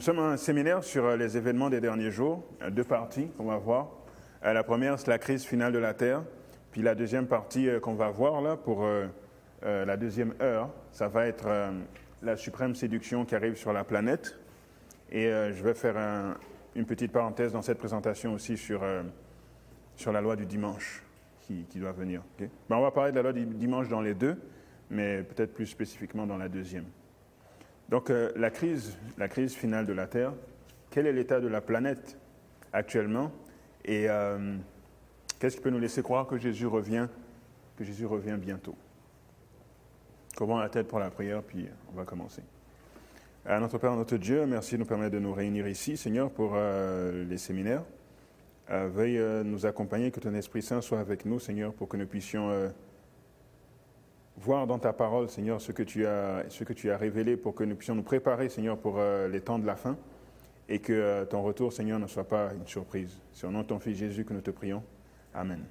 nous sommes un séminaire sur euh, les événements des derniers jours, euh, deux parties qu'on va voir. Euh, la première, c'est la crise finale de la Terre. Puis la deuxième partie qu'on va voir là pour la deuxième heure, ça va être la suprême séduction qui arrive sur la planète. Et je vais faire une petite parenthèse dans cette présentation aussi sur, sur la loi du dimanche qui, doit venir. Ben, on va parler de la loi du dimanche dans les deux, mais peut-être plus spécifiquement dans la deuxième. Donc euh, la, crise, la crise finale de la Terre, quel est l'état de la planète actuellement et euh, qu'est-ce qui peut nous laisser croire que Jésus revient, que Jésus revient bientôt? Comment la tête pour la prière, puis on va commencer. Notre Père, notre Dieu, merci de nous permettre de nous réunir ici, Seigneur, pour euh, les séminaires. veuille nous accompagner, que ton Esprit Saint soit avec nous, Seigneur, pour que nous puissions voir dans ta parole, Seigneur, ce que tu as, ce que tu as révélé pour que nous puissions nous préparer, Seigneur, pour euh, les temps de la fin et que euh, ton retour, Seigneur, ne soit pas une surprise. C'est au nom de ton Fils Jésus que nous te prions. Amen.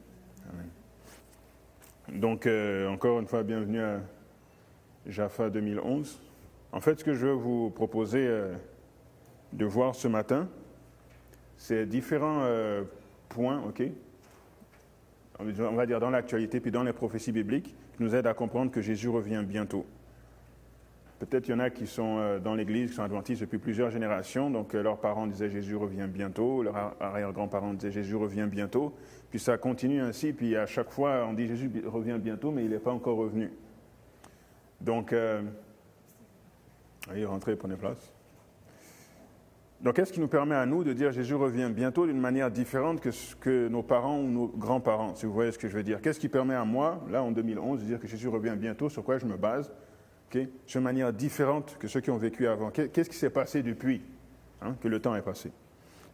Donc, euh, encore une fois, bienvenue à Jaffa 2011. En fait, ce que je veux vous proposer de voir ce matin, c'est différents points, OK? On va dire dans l'actualité, puis dans les prophéties bibliques, nous aide à comprendre que Jésus revient bientôt. Peut-être il y en a qui sont euh, dans l'Église, qui sont adventistes depuis plusieurs générations, donc euh, leurs parents disaient Jésus revient bientôt, leurs arrière-grands-parents disaient Jésus revient bientôt, puis ça continue ainsi, puis à chaque fois on dit Jésus revient bientôt, mais il n'est pas encore revenu. Donc, euh, allez, rentrez, prenez place. Donc, qu'est-ce qui nous permet à nous de dire Jésus revient bientôt d'une manière différente que ce que nos parents ou nos grands-parents, si vous voyez ce que je veux dire? Qu'est-ce qui permet à moi, là en 2011, de dire que Jésus revient bientôt, sur quoi je me base? Okay, Sur manière différente que ceux qui ont vécu avant. Qu'est-ce qui s'est passé depuis hein, que le temps est passé?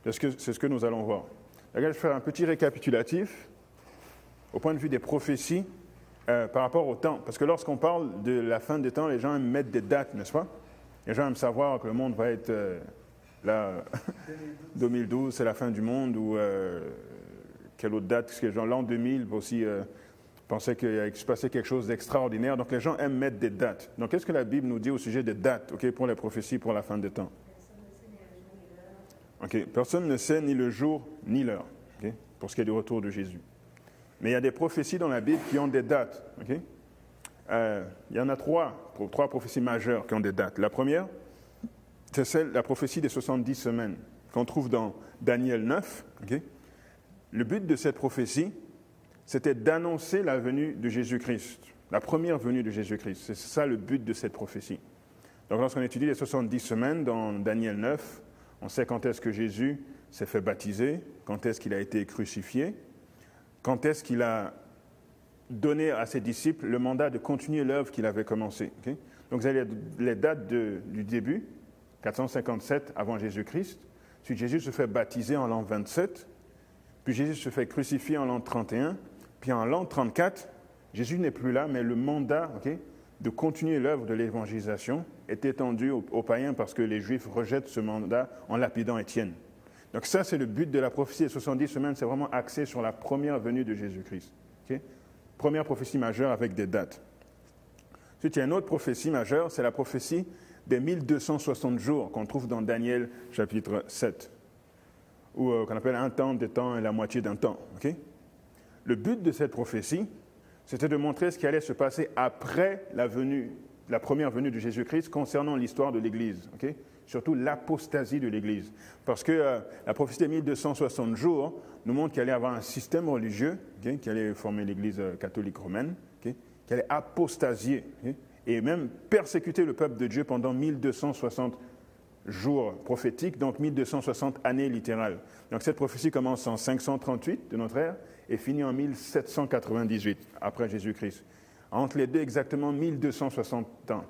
C'est ce, que nous allons voir. Là, je vais faire un petit récapitulatif au point de vue des prophéties euh, par rapport au temps. Parce que lorsqu'on parle de la fin des temps, les gens aiment mettre des dates, n'est-ce pas? Les gens aiment savoir que le monde va être. Euh, Là, 2012, c'est la fin du monde, ou euh, quelle autre date Parce que l'an 2000 aussi euh, pensait qu'il se passait quelque chose d'extraordinaire. Donc les gens aiment mettre des dates. Donc qu'est-ce que la Bible nous dit au sujet des dates ok, pour les prophéties pour la fin des temps? Ok, personne ne sait ni le jour ni l'heure ok, pour ce qui est du retour de Jésus. Mais il y a des prophéties dans la Bible qui ont des dates. ok? Euh, il y en a trois, trois prophéties majeures qui ont des dates. La première, c'est celle, la prophétie des 70 semaines qu'on trouve dans Daniel 9. Le but de cette prophétie, c'était d'annoncer la venue de Jésus-Christ, la première venue de Jésus-Christ. C'est ça le but de cette prophétie. Donc lorsqu'on étudie les 70 semaines dans Daniel 9, on sait quand est-ce que Jésus s'est fait baptiser, quand est-ce qu'il a été crucifié, quand est-ce qu'il a donné à ses disciples le mandat de continuer l'œuvre qu'il avait commencée. Donc vous avez les dates du début, 457 avant Jésus-Christ. Puis Jésus se fait baptiser en l'an 27. Puis Jésus se fait crucifier en l'an 31. Puis en l'an 34, Jésus n'est plus là, mais le mandat de continuer l'œuvre de l'évangélisation est étendu aux, païens parce que les Juifs rejettent ce mandat en lapidant Étienne. Donc ça, c'est le but de la prophétie des 70 semaines, c'est vraiment axé sur la première venue de Jésus-Christ. Première prophétie majeure avec des dates. Ensuite, il y a une autre prophétie majeure, c'est la prophétie des 1260 jours qu'on trouve dans Daniel chapitre 7, ou euh, qu'on appelle un temps, des temps et la moitié d'un temps. le but de cette prophétie, c'était de montrer ce qui allait se passer après la venue, la première venue de Jésus-Christ concernant l'histoire de l'Église, surtout l'apostasie de l'Église. Parce que euh, la prophétie des 1260 jours nous montre qu'il allait avoir un système religieux qui allait former l'Église euh, catholique romaine, qui allait apostasier et même persécuter le peuple de Dieu pendant 1260 jours prophétiques, donc 1260 années littérales. Donc cette prophétie commence en 538 de notre ère et finit en 1798 après Jésus-Christ. Entre les deux, exactement 1260 ans.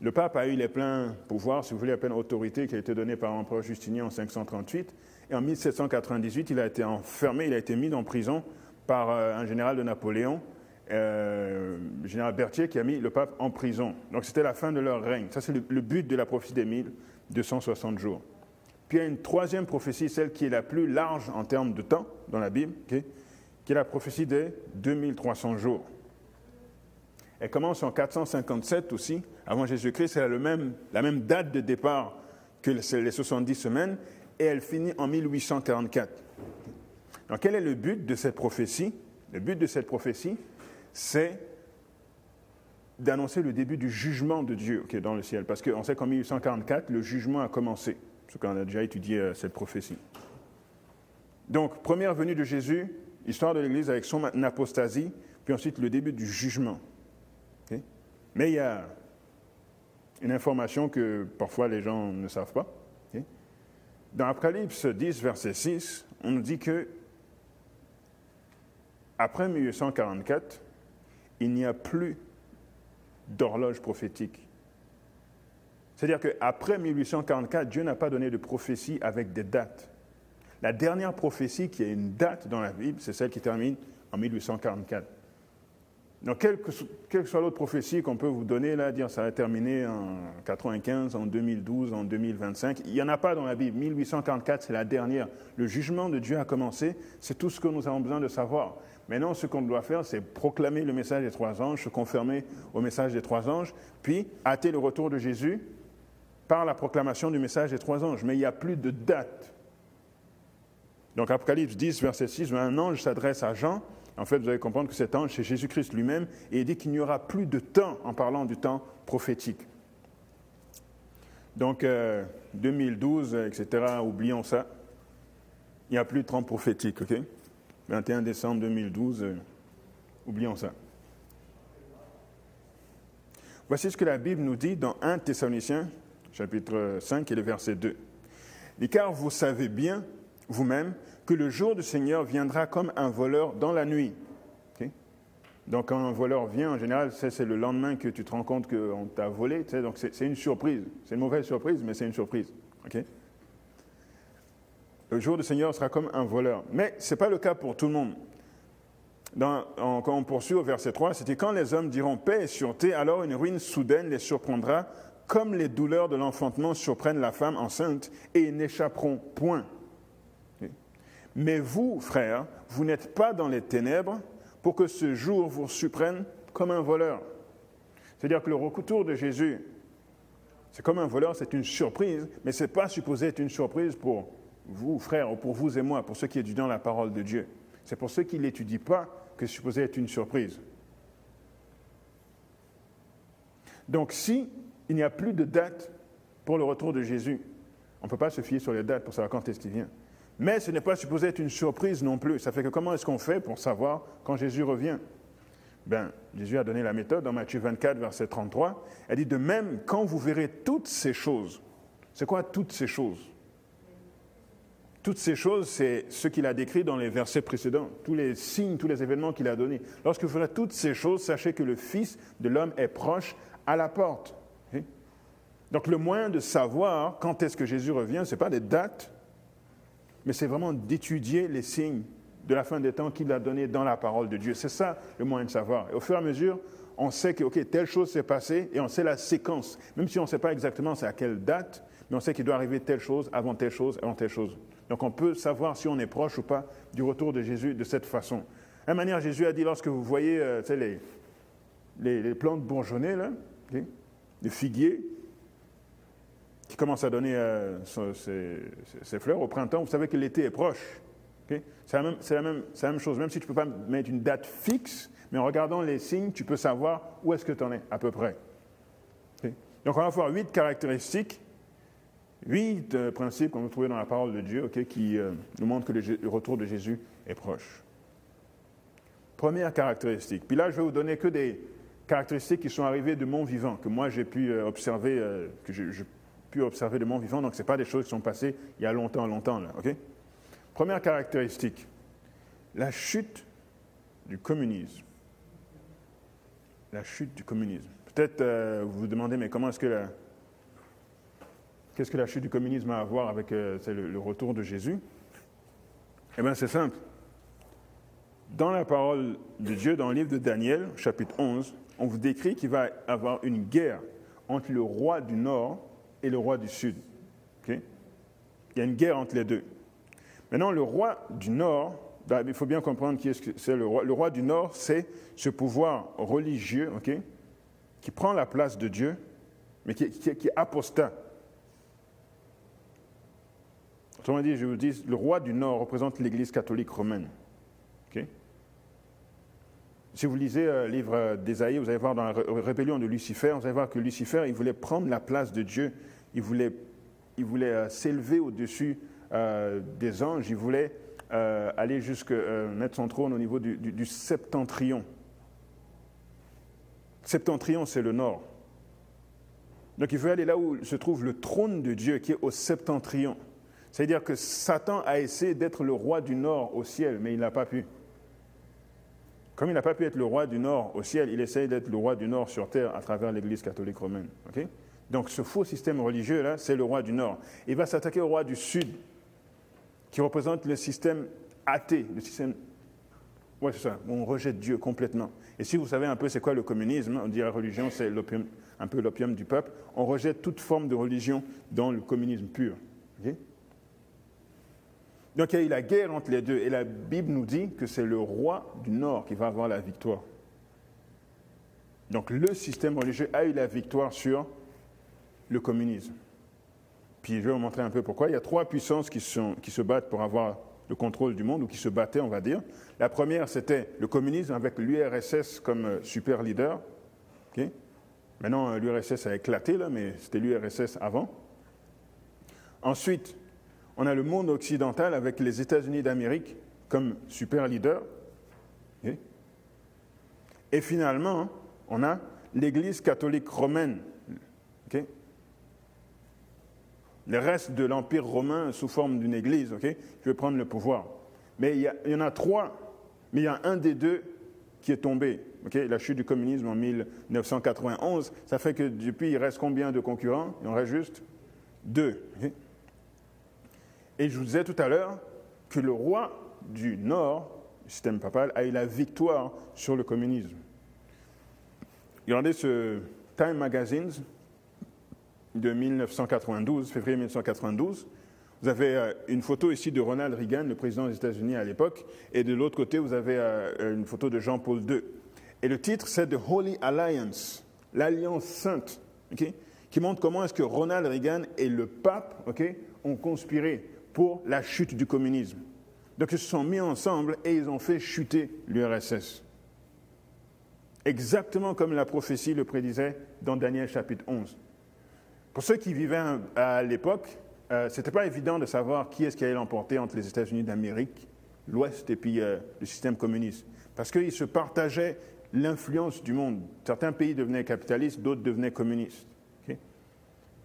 Le pape a eu les pleins pouvoirs, si vous voulez, la pleine autorité qui a été donnée par l'empereur Justinien en 538. Et en 1798, il a été enfermé, il a été mis en prison par euh, un général de Napoléon euh, général Berthier qui a mis le pape en prison. Donc c'était la fin de leur règne. Ça, c'est le, but de la prophétie des 1260 jours. Puis il y a une troisième prophétie, celle qui est la plus large en termes de temps dans la Bible, qui est la prophétie des 2300 jours. Elle commence en 457 aussi, avant Jésus-Christ. Elle a même, la même date de départ que les 70 semaines, et elle finit en 1844. Donc quel est le but de cette prophétie? Le but de cette prophétie, c'est d'annoncer le début du jugement de Dieu dans le ciel. Parce qu'on sait qu'en 1844, le jugement a commencé, ce qu'on a déjà étudié euh, cette prophétie. Donc, première venue de Jésus, histoire de l'Église avec son apostasie, puis ensuite le début du jugement. Mais il y a une information que parfois les gens ne savent pas. Dans Apocalypse 10, verset 6, on nous dit que après 1844, il n'y a plus d'horloge prophétique. C'est-à-dire qu'après 1844, Dieu n'a pas donné de prophétie avec des dates. La dernière prophétie qui a une date dans la Bible, c'est celle qui termine en 1844. Donc, quelle que, soit l'autre prophétie qu'on peut vous donner, là, dire ça va terminer en 95, en 2012, en 2025, il n'y en a pas dans la Bible. 1844, c'est la dernière. Le jugement de Dieu a commencé, c'est tout ce que nous avons besoin de savoir. Maintenant, ce qu'on doit faire, c'est proclamer le message des trois anges, se confirmer au message des trois anges, puis hâter le retour de Jésus par la proclamation du message des trois anges. Mais il n'y a plus de date. Donc, Apocalypse 10, verset 6, un ange s'adresse à Jean. En fait, vous allez comprendre que cet ange, c'est Jésus-Christ lui-même, et il dit qu'il n'y aura plus de temps en parlant du temps prophétique. Donc, 2012, euh, etc., oublions ça. Il n'y a plus de temps prophétique, OK? 21 décembre 2012, euh, oublions ça. Voici ce que la Bible nous dit dans 1 Thessaloniciens, chapitre 5 et le verset 2. car vous savez bien, vous-même, que le jour du Seigneur viendra comme un voleur dans la nuit. Donc quand un voleur vient, en général, c'est le lendemain que tu te rends compte qu'on t'a volé. Donc c'est une surprise. C'est une mauvaise surprise, mais c'est une surprise. Le jour du Seigneur sera comme un voleur. Mais ce n'est pas le cas pour tout le monde. quand on poursuit au verset 3, c'était quand les hommes diront paix et sûreté, alors une ruine soudaine les surprendra, comme les douleurs de l'enfantement surprennent la femme enceinte, et ils n'échapperont point. Mais vous, frères, vous n'êtes pas dans les ténèbres pour que ce jour vous surprenne comme un voleur. C'est-à-dire que le retour de Jésus, c'est comme un voleur, c'est une surprise, mais ce n'est pas supposé être une surprise pour vous, frères, ou pour vous et moi, pour ceux qui étudient la parole de Dieu. C'est pour ceux qui ne l'étudient pas que c'est supposé être une surprise. Donc, si il n'y a plus de date pour le retour de Jésus, on ne peut pas se fier sur les dates pour savoir quand est-ce qu'il vient. Mais ce n'est pas supposé être une surprise non plus. Ça fait que comment est-ce qu'on fait pour savoir quand Jésus revient? Ben, Jésus a donné la méthode dans Matthieu 24, verset 33. Elle dit, de même, quand vous verrez toutes ces choses, c'est quoi toutes ces choses? Toutes ces choses, c'est ce qu'il a décrit dans les versets précédents, tous les signes, tous les événements qu'il a donnés. Lorsque vous ferez toutes ces choses, sachez que le Fils de l'homme est proche à la porte. Donc le moyen de savoir quand est-ce que Jésus revient, ce n'est pas des dates, mais c'est vraiment d'étudier les signes de la fin des temps qu'il a donnés dans la parole de Dieu. C'est ça le moyen de savoir. Et au fur et à mesure, on sait que, OK, telle chose s'est passée et on sait la séquence. Même si on ne sait pas exactement c'est à quelle date, mais on sait qu'il doit arriver telle chose avant telle chose avant telle chose. Donc on peut savoir si on est proche ou pas du retour de Jésus de cette façon. De manière, Jésus a dit, lorsque vous voyez euh, les, les, plantes bourgeonnées, là, les figuiers, qui commencent à donner euh, ses, fleurs au printemps, vous savez que l'été est proche. C'est la, la, même chose, même si tu ne peux pas mettre une date fixe, mais en regardant les signes, tu peux savoir où est-ce que tu en es, à peu près. Donc on va voir huit caractéristiques Huit euh, principes qu'on peut trouver dans la parole de Dieu qui euh, nous montrent que le, retour de Jésus est proche. Première caractéristique. Puis là, je vais vous donner que des caractéristiques qui sont arrivées de mon vivant, que moi j'ai pu euh, observer, que j'ai pu observer de mon vivant. Donc, ce pas des choses qui sont passées il y a longtemps, longtemps. Première caractéristique. La chute du communisme. La chute du communisme. Peut-être vous vous demandez, mais comment est-ce que la, Qu'est-ce que la chute du communisme a à voir avec euh, le, retour de Jésus? Eh bien, c'est simple. Dans la parole de Dieu, dans le livre de Daniel, chapitre 11, on vous décrit qu'il va y avoir une guerre entre le roi du Nord et le roi du Sud. Il y a une guerre entre les deux. Maintenant, le roi du Nord, bah, il faut bien comprendre qui est-ce que c'est le roi. Le roi du Nord, c'est ce pouvoir religieux qui prend la place de Dieu, mais qui est apostat. Autrement dit, je vous dis, le roi du Nord représente l'Église catholique romaine. Si vous lisez le livre d'Ésaïe, vous allez voir dans la rébellion de Lucifer, vous allez voir que Lucifer, il voulait prendre la place de Dieu, il voulait, il voulait s'élever au-dessus des anges, il voulait aller jusqu'à mettre son trône au niveau du septentrion. Septentrion, c'est le nord. Donc il veut aller là où se trouve le trône de Dieu, qui est au septentrion. C'est-à-dire que Satan a essayé d'être le roi du nord au ciel, mais il n'a pas pu. Comme il n'a pas pu être le roi du nord au ciel, il essaye d'être le roi du nord sur terre à travers l'Église catholique romaine. Donc ce faux système religieux-là, c'est le roi du nord. Il va s'attaquer au roi du sud, qui représente le système athée, le système oui, c'est ça. On rejette Dieu complètement. Et si vous savez un peu c'est quoi le communisme, on dit la religion, c'est un peu l'opium du peuple. On rejette toute forme de religion dans le communisme pur. Donc il y a eu la guerre entre les deux. Et la Bible nous dit que c'est le roi du Nord qui va avoir la victoire. Donc le système religieux a eu la victoire sur le communisme. Puis je vais vous montrer un peu pourquoi. Il y a trois puissances qui, se battent pour avoir le contrôle du monde, ou qui se battaient, on va dire. La première, c'était le communisme avec l'URSS comme euh, super leader. Maintenant, euh, l'URSS a éclaté, là, mais c'était l'URSS avant. Ensuite, on a le monde occidental avec les États-Unis d'Amérique comme super leader. Et finalement, on a l'Église catholique romaine. Le reste de l'Empire romain sous forme d'une Église, ok, je vais prendre le pouvoir. Mais il y, en a trois, mais il y a un des deux qui est tombé. la chute du communisme en 1991, ça fait que depuis, il reste combien de concurrents? Il en reste juste deux. Et je vous disais tout à l'heure que le roi du Nord, le système papal, a eu la victoire sur le communisme. Regardez ce Time Magazine, de 1992, février 1992. Vous avez euh, une photo ici de Ronald Reagan, le président des États-Unis à l'époque, et de l'autre côté, vous avez euh, une photo de Jean-Paul II. Et le titre, c'est The Holy Alliance, l'Alliance sainte, qui montre comment est-ce que Ronald Reagan et le pape ont conspiré pour la chute du communisme. Donc ils se sont mis ensemble et ils ont fait chuter l'URSS. Exactement comme la prophétie le prédisait dans Daniel chapitre 11. Pour ceux qui vivaient à l'époque, euh, ce n'était pas évident de savoir qui est-ce qui allait l'emporter entre les États-Unis d'Amérique, l'Ouest et puis euh, le système communiste. Parce qu'ils se partageaient l'influence du monde. Certains pays devenaient capitalistes, d'autres devenaient communistes.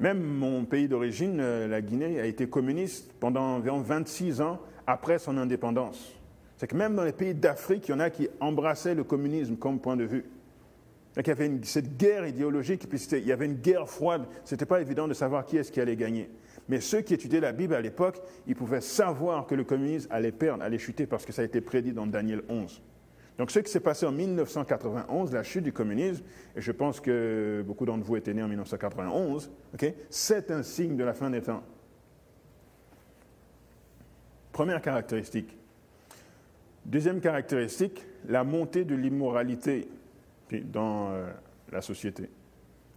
Même mon pays d'origine, euh, la Guinée, a été communiste pendant environ 26 ans après son indépendance. C'est que même dans les pays d'Afrique, il y en a qui embrassaient le communisme comme point de vue. Donc il y avait cette guerre idéologique, puis il y avait une guerre froide. Ce n'était pas évident de savoir qui est-ce qui allait gagner. Mais ceux qui étudiaient la Bible à l'époque, ils pouvaient savoir que le communisme allait perdre, allait chuter, parce que ça a été prédit dans Daniel 11. Donc ce qui s'est passé en 1991, la chute du communisme, et je pense que beaucoup d'entre vous étaient nés en 1991, c'est un signe de la fin des temps. Première caractéristique. Deuxième caractéristique, la montée de l'immoralité dans euh, la société,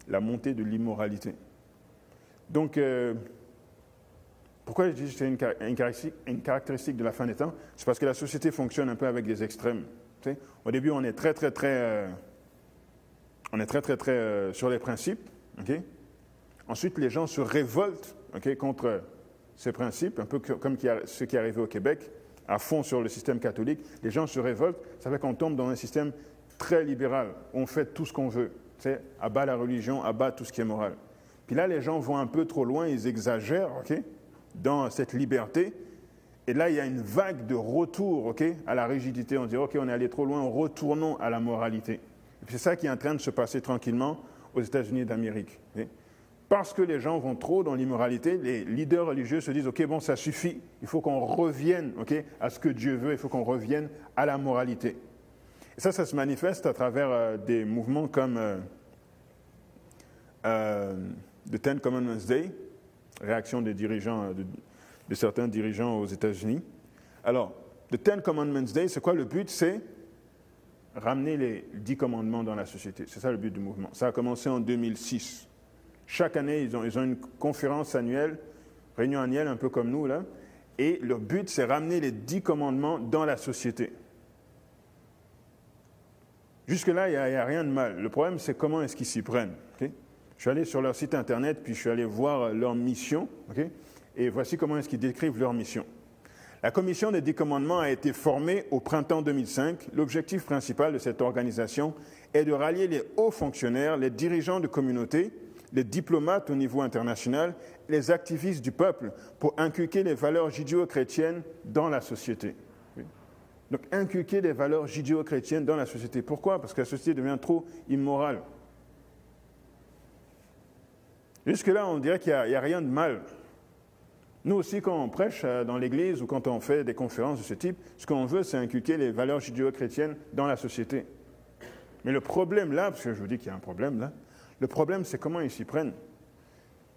la montée de l'immoralité. Donc, euh, pourquoi je dis que c'est une, caractéristique de la fin des temps? C'est parce que la société fonctionne un peu avec des extrêmes. Au début, on est très, très, très, euh, on est très, très, très sur les principes. Ensuite, les gens se révoltent contre ces principes, un peu comme ce qui est arrivé au Québec, à fond sur le système catholique. Les gens se révoltent, ça fait qu'on tombe dans un système très libéral. On fait tout ce qu'on veut. C'est abat la religion, abat tout ce qui est moral. Puis là, les gens vont un peu trop loin, ils exagèrent, dans cette liberté. Et là, il y a une vague de retour, ok, à la rigidité. On dit, ok, on est allé trop loin, retournons à la moralité. C'est ça qui est en train de se passer tranquillement aux États-Unis d'Amérique. Parce que les gens vont trop dans l'immoralité, les leaders religieux se disent, ok, bon, ça suffit. Il faut qu'on revienne, ok, à ce que Dieu veut. Il faut qu'on revienne à la moralité. Et ça, ça se manifeste à travers euh, des mouvements comme euh, euh, The Ten Commandments Day, réaction des dirigeants, de, certains dirigeants aux États-Unis. Alors, The Ten Commandments Day, c'est quoi le but? C'est ramener les dix commandements dans la société. C'est ça le but du mouvement. Ça a commencé en 2006. Chaque année, ils ont, ils ont une conférence annuelle, réunion annuelle, un peu comme nous, là, Et leur but, c'est ramener les dix commandements dans la société. Jusque-là, il n'y a, rien de mal. Le problème, c'est comment est-ce qu'ils s'y prennent. Je suis allé sur leur site internet, puis je suis allé voir leur mission. Et voici comment est-ce qu'ils décrivent leur mission. La commission des dix commandements a été formée au printemps 2005. L'objectif principal de cette organisation est de rallier les hauts fonctionnaires, les dirigeants de communautés, les diplomates au niveau international, les activistes du peuple pour inculquer les valeurs judéo-chrétiennes dans la société. Donc inculquer des valeurs judéo-chrétiennes dans la société. Pourquoi? Parce que la société devient trop immorale. Jusque-là, on dirait qu'il n'y a, rien de mal. Nous aussi, quand on prêche euh, dans l'Église ou quand on fait des conférences de ce type, ce qu'on veut, c'est inculquer les valeurs judéo-chrétiennes dans la société. Mais le problème là, parce que je vous dis qu'il y a un problème là, le problème c'est comment ils s'y prennent.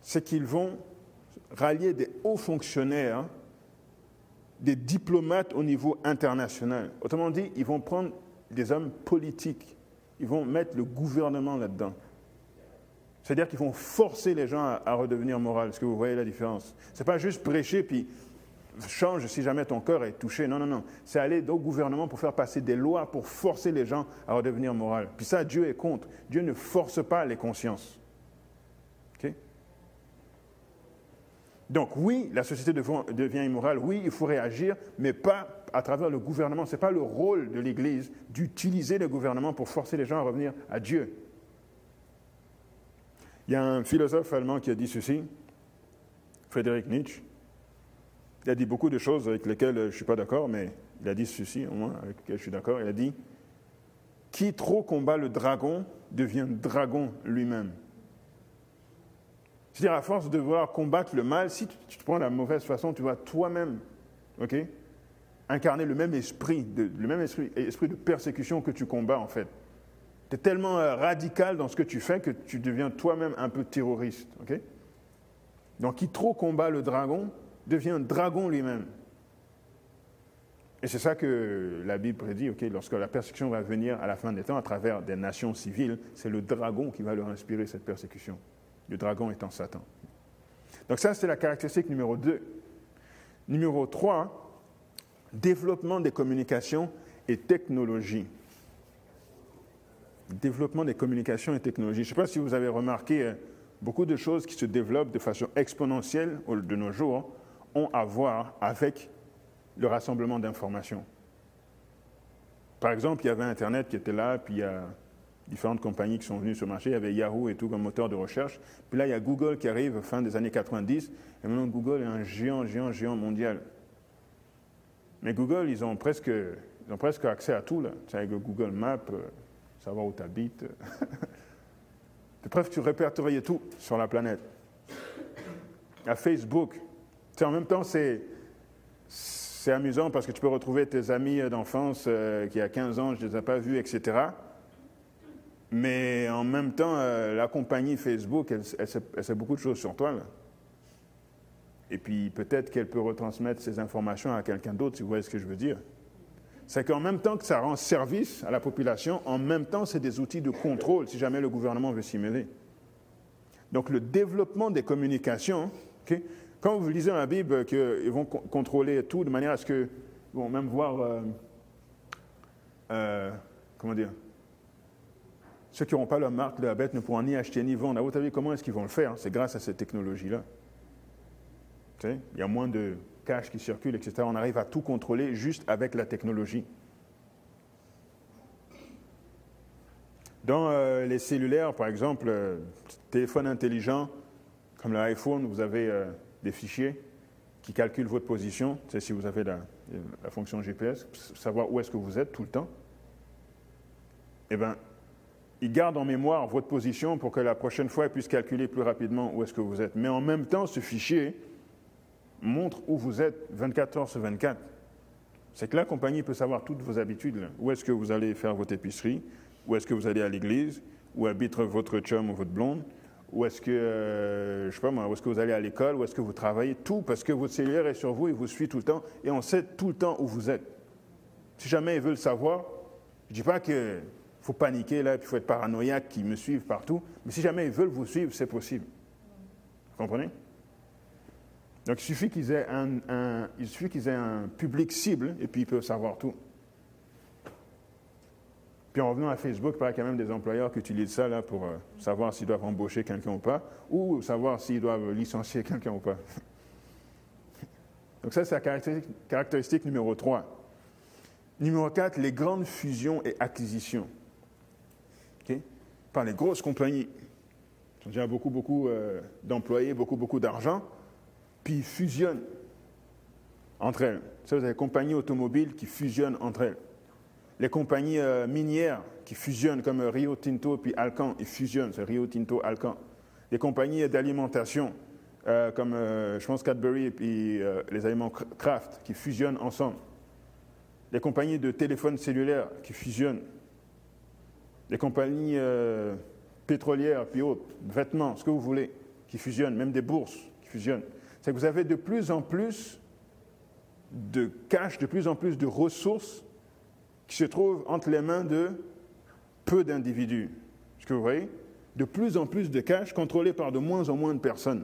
C'est qu'ils vont rallier des hauts fonctionnaires des diplomates au niveau international. Autrement dit, ils vont prendre des hommes politiques, ils vont mettre le gouvernement là-dedans. C'est-à-dire qu'ils vont forcer les gens à, redevenir moraux. Est-ce que vous voyez la différence? Ce n'est pas juste prêcher puis change si jamais ton cœur est touché. Non, non, non. C'est aller au gouvernement pour faire passer des lois pour forcer les gens à redevenir moraux. Puis ça, Dieu est contre. Dieu ne force pas les consciences. Donc oui, la société devient immorale, oui, il faut réagir, mais pas à travers le gouvernement. Ce n'est pas le rôle de l'Église d'utiliser le gouvernement pour forcer les gens à revenir à Dieu. Il y a un philosophe allemand qui a dit ceci, Friedrich Nietzsche. Il a dit beaucoup de choses avec lesquelles je ne suis pas d'accord, mais il a dit ceci, au moins, avec lesquelles je suis d'accord. Il a dit Qui trop combat le dragon devient dragon lui-même. C'est-à-dire, à force de devoir combattre le mal, si tu, te prends la mauvaise façon, tu vas toi-même incarner le même esprit, le même esprit, esprit de persécution que tu combats, en fait. Tu es tellement euh, radical dans ce que tu fais que tu deviens toi-même un peu terroriste. Donc, qui trop combat le dragon devient dragon lui-même. Et c'est ça que la Bible prédit, lorsque la persécution va venir à la fin des temps à travers des nations civiles, c'est le dragon qui va leur inspirer cette persécution le dragon étant Satan. Donc ça, c'est la caractéristique numéro 2. Numéro 3, développement des communications et technologies. Développement des communications et technologies. Je ne sais pas si vous avez remarqué, euh, beaucoup de choses qui se développent de façon exponentielle de nos jours ont à voir avec le rassemblement d'informations. Par exemple, il y avait Internet qui était là, puis il y a différentes compagnies qui sont venues sur le marché. Il y avait Yahoo et tout comme moteur de recherche. Puis là, il y a Google qui arrive fin des années 90. Et maintenant, Google est un géant, géant, géant mondial. Mais Google, ils ont presque, ils ont presque accès à tout. Là. Avec Google Maps, euh, savoir où tu habites. Bref, tu répertorier tout sur la planète. À Facebook. Tu en même temps, c'est, c'est amusant parce que tu peux retrouver tes amis d'enfance euh, qui, a 15 ans, je ne les ai pas vus, etc. Mais en même temps, euh, la compagnie Facebook, elle, sait, beaucoup de choses sur toi. Et puis peut-être qu'elle peut retransmettre ces informations à quelqu'un d'autre, si vous voyez ce que je veux dire. C'est qu'en même temps que ça rend service à la population, en même temps, c'est des outils de contrôle si jamais le gouvernement veut s'y mêler. Donc le développement des communications, quand vous lisez dans la Bible qu'ils vont contrôler tout de manière à ce que, vont même voir, euh, euh, comment dire, ceux qui n'auront pas leur marque de la bête ne pourront ni acheter ni vendre. À votre avis, comment est-ce qu'ils vont le faire C'est grâce à cette technologie-là. Il y a moins de cash qui circule, etc. On arrive à tout contrôler juste avec la technologie. Dans euh, les cellulaires, par exemple, euh, téléphone intelligent, comme l'iPhone, vous avez euh, des fichiers qui calculent votre position. C'est si vous avez la, la fonction GPS, savoir où est-ce que vous êtes tout le temps. Eh bien, il garde en mémoire votre position pour que la prochaine fois, il puisse calculer plus rapidement où est-ce que vous êtes. Mais en même temps, ce fichier montre où vous êtes 24 heures sur 24. C'est que la compagnie peut savoir toutes vos habitudes. Où est-ce que vous allez faire votre épicerie? Où est-ce que vous allez à l'église? Où habite votre chum ou votre blonde? Où est-ce que, euh, je sais pas moi, où est-ce que vous allez à l'école? Où est-ce que vous travaillez? Tout, parce que votre cellulaire est sur vous, il vous suit tout le temps, et on sait tout le temps où vous êtes. Si jamais ils veulent savoir, je ne dis pas que faut paniquer là, il faut être paranoïaque, qu'ils me suivent partout. Mais si jamais ils veulent vous suivre, c'est possible. Vous comprenez? Donc il suffit qu'ils aient un, public cible et puis ils peuvent savoir tout. Puis en revenant à Facebook, il y a même des employeurs qui utilisent ça là, pour euh, savoir s'ils doivent embaucher quelqu'un ou pas, ou savoir s'ils doivent licencier quelqu'un ou pas. Donc ça, c'est la caractéristique, numéro 3. Numéro 4, les grandes fusions et acquisitions. Par les grosses compagnies. Ils ont déjà beaucoup, beaucoup euh, d'employés, beaucoup, beaucoup d'argent, puis fusionnent entre elles. Ça, vous avez des compagnies automobiles qui fusionnent entre elles. Les compagnies euh, minières qui fusionnent, comme Rio Tinto puis Alcan, ils fusionnent, c'est Rio Tinto Alcan. Les compagnies d'alimentation, euh, comme je pense Cadbury et puis les aliments Kraft, qui fusionnent ensemble les compagnies de téléphones cellulaires qui fusionnent, les compagnies euh, pétrolières, puis autres, vêtements, ce que vous voulez, qui fusionnent, même des bourses qui fusionnent. C'est que vous avez de plus en plus de cash, de plus en plus de ressources qui se trouvent entre les mains de peu d'individus. Ce que vous voyez? De plus en plus de cash contrôlé par de moins en moins de personnes.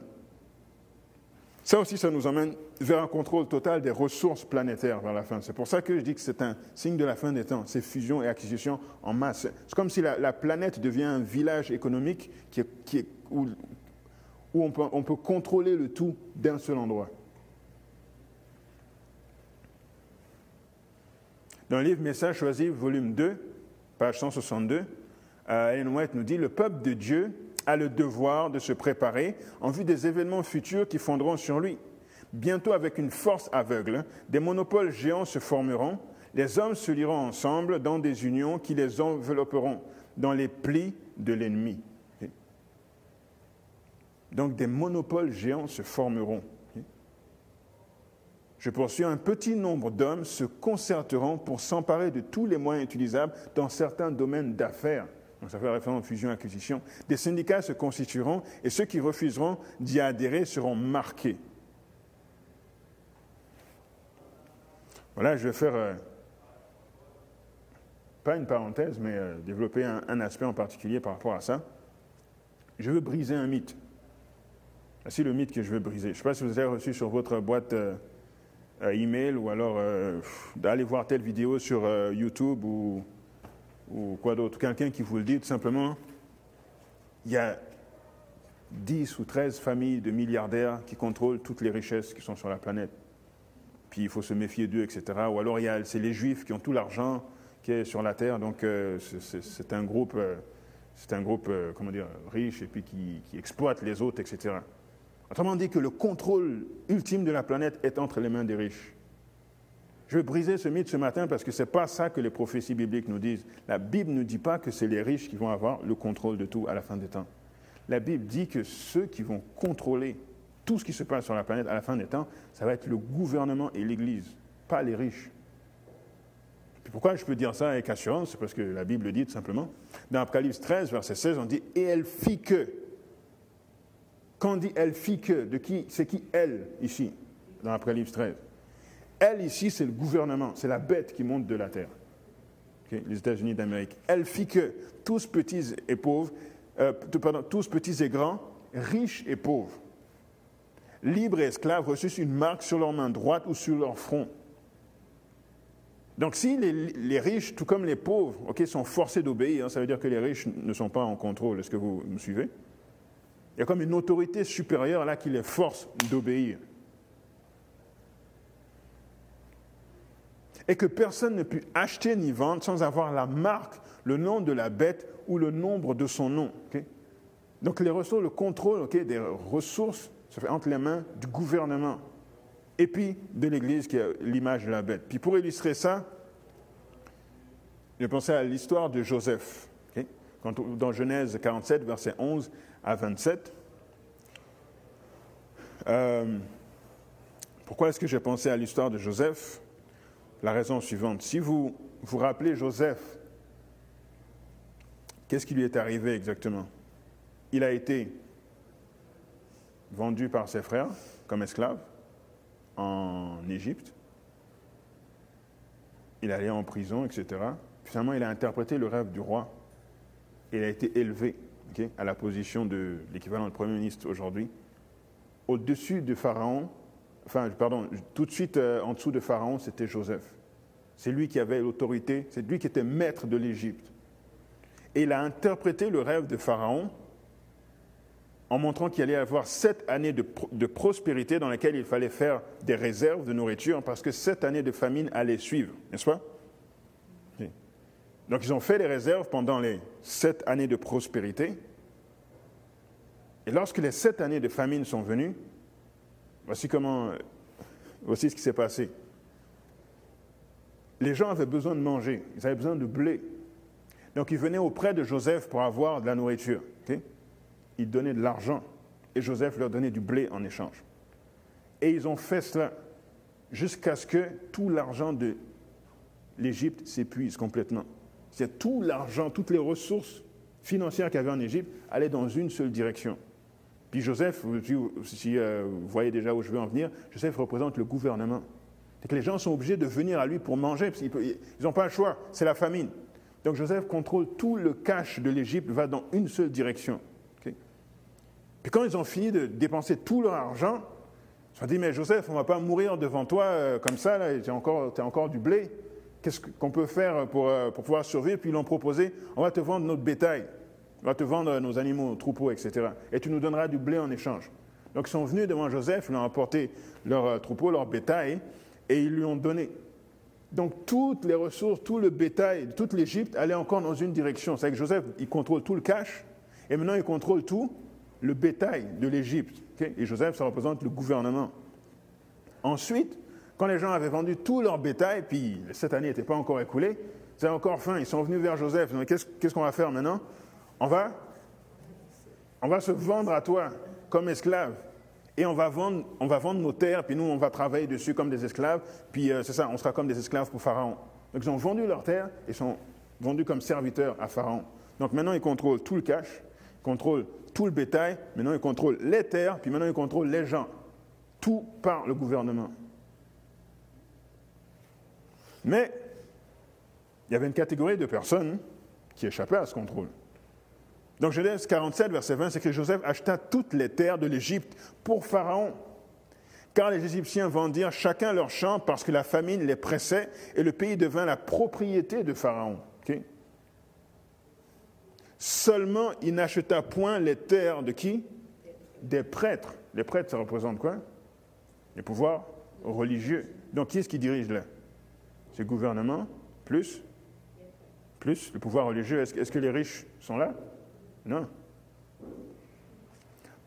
Ça aussi, ça nous emmène vers un contrôle total des ressources planétaires vers la fin. C'est pour ça que je dis que c'est un signe de la fin des temps, ces fusions et acquisitions en masse. C'est comme si la, planète devient un village économique qui où, peut, on peut contrôler le tout d'un seul endroit. Dans le livre Message choisi, volume 2, page 162, euh, Ellen White nous dit Le peuple de Dieu a le devoir de se préparer en vue des événements futurs qui fondront sur lui. Bientôt, avec une force aveugle, des monopoles géants se formeront. Les hommes se lieront ensemble dans des unions qui les envelopperont dans les plis de l'ennemi. Donc des monopoles géants se formeront. Je poursuis, un petit nombre d'hommes se concerteront pour s'emparer de tous les moyens utilisables dans certains domaines d'affaires donc ça fait référence fusion-acquisition, des syndicats se constitueront et ceux qui refuseront d'y adhérer seront marqués. Voilà, je vais faire, euh, pas une parenthèse, mais euh, développer un, aspect en particulier par rapport à ça. Je veux briser un mythe. Voici le mythe que je veux briser. Je ne sais pas si vous avez reçu sur votre boîte euh, email ou alors d'aller voir telle vidéo sur YouTube ou ou quoi d'autre, quelqu'un qui vous le dit tout simplement, il y a 10 ou 13 familles de milliardaires qui contrôlent toutes les richesses qui sont sur la planète. Puis il faut se méfier d'eux, etc. Ou alors c'est les juifs qui ont tout l'argent qui est sur la terre, donc euh, c'est un groupe, euh, c'est un groupe euh, comment dire, riche et puis qui exploite les autres, etc. Autrement dit que le contrôle ultime de la planète est entre les mains des riches. Je veux briser ce mythe ce matin parce que ce n'est pas ça que les prophéties bibliques nous disent. La Bible ne dit pas que c'est les riches qui vont avoir le contrôle de tout à la fin des temps. La Bible dit que ceux qui vont contrôler tout ce qui se passe sur la planète à la fin des temps, ça va être le gouvernement et l'Église, pas les riches. pourquoi je peux dire ça avec assurance? C'est parce que la Bible le dit tout simplement. Dans Apocalypse 13, verset 16, on dit Et elle fit que. Quand on dit elle fit que, de qui C'est qui elle ici, dans Apocalypse 13 elle, ici, c'est le gouvernement, c'est la bête qui monte de la terre. les États-Unis d'Amérique. Elle fit que tous petits et pauvres, euh, pardon, tous petits et grands, riches et pauvres, libres et esclaves, reçussent une marque sur leur main droite ou sur leur front. Donc si les, riches, tout comme les pauvres, sont forcés d'obéir, ça veut dire que les riches ne sont pas en contrôle. Est-ce que vous me suivez? Il y a comme une autorité supérieure là qui les force d'obéir. et que personne ne peut acheter ni vendre sans avoir la marque, le nom de la bête ou le nombre de son nom. Donc les ressources, le contrôle des ressources se fait entre les mains du gouvernement et puis de l'Église qui est l'image de la bête. Puis pour illustrer ça, je pensais à l'histoire de Joseph. dans Genèse 47, versets 11 à 27. Euh, pourquoi est-ce que j'ai pensé à l'histoire de Joseph? La raison suivante. Si vous vous rappelez Joseph, qu'est-ce qui lui est arrivé exactement? Il a été vendu par ses frères comme esclave en Égypte. Il allé en prison, etc. Finalement, il a interprété le rêve du roi. Il a été élevé à la position de l'équivalent de Premier ministre aujourd'hui, au-dessus de Pharaon enfin, pardon, tout de suite euh, en dessous de Pharaon, c'était Joseph. C'est lui qui avait l'autorité, c'est lui qui était maître de l'Égypte. Et il a interprété le rêve de Pharaon en montrant qu'il allait y avoir sept années de, de, prospérité dans lesquelles il fallait faire des réserves de nourriture parce que sept années de famine allaient suivre, n'est-ce pas? Donc ils ont fait les réserves pendant les sept années de prospérité. Et lorsque les sept années de famine sont venues, voici comment, voici ce qui s'est passé. Les gens avaient besoin de manger, ils avaient besoin de blé. Donc ils venaient auprès de Joseph pour avoir de la nourriture. Ils donnaient de l'argent et Joseph leur donnait du blé en échange. Et ils ont fait cela jusqu'à ce que tout l'argent de l'Égypte s'épuise complètement. C'est tout l'argent, toutes les ressources financières qu'il y avait en Égypte allaient dans une seule direction. Puis Joseph, si euh, vous voyez déjà où je veux en venir, Joseph représente le gouvernement. C'est que les gens sont obligés de venir à lui pour manger, parce qu'ils n'ont pas le choix, c'est la famine. Donc Joseph contrôle tout le cash de l'Égypte, va dans une seule direction. Puis quand ils ont fini de dépenser tout leur argent, ils se sont dit, mais Joseph, on ne va pas mourir devant toi euh, comme ça, tu as encore, encore du blé. Qu'est-ce qu'on peut faire pour, euh, pour pouvoir survivre Puis ils l'ont proposé, on va te vendre notre bétail, on va te vendre nos animaux, nos troupeaux, etc. Et tu nous donneras du blé en échange. Donc ils sont venus devant Joseph, ils ont apporté leur euh, troupeau, leur bétail, et ils lui ont donné. Donc toutes les ressources, tout le bétail, toute l'Égypte allait encore dans une direction. C'est que Joseph, il contrôle tout le cash, et maintenant il contrôle tout le bétail de l'Égypte. Et Joseph, ça représente le gouvernement. Ensuite, quand les gens avaient vendu tout leur bétail, puis cette année n'était pas encore écoulée, c'est encore faim, ils sont venus vers Joseph. Qu'est-ce qu'on va faire maintenant? On va, on va se vendre à toi comme esclave et on va, vendre, on va vendre nos terres, puis nous, on va travailler dessus comme des esclaves, puis euh, c'est ça, on sera comme des esclaves pour Pharaon. Donc ils ont vendu leurs terres et sont vendus comme serviteurs à Pharaon. Donc maintenant, ils contrôlent tout le cash, ils contrôlent tout le bétail, maintenant ils contrôlent les terres, puis maintenant ils contrôlent les gens. Tout par le gouvernement. Mais il y avait une catégorie de personnes qui échappaient à ce contrôle. Donc Genèse 47, verset 20, c'est que Joseph acheta toutes les terres de l'Égypte pour Pharaon. Car les Égyptiens vendirent chacun leur champ parce que la famine les pressait et le pays devint la propriété de Pharaon. Seulement, il n'acheta point les terres de qui? Des prêtres. Les prêtres, ça représente quoi? Les pouvoirs religieux. Donc, qui est-ce qui dirige là? C'est gouvernement, plus Plus le pouvoir religieux. Est-ce que les riches sont là? Non.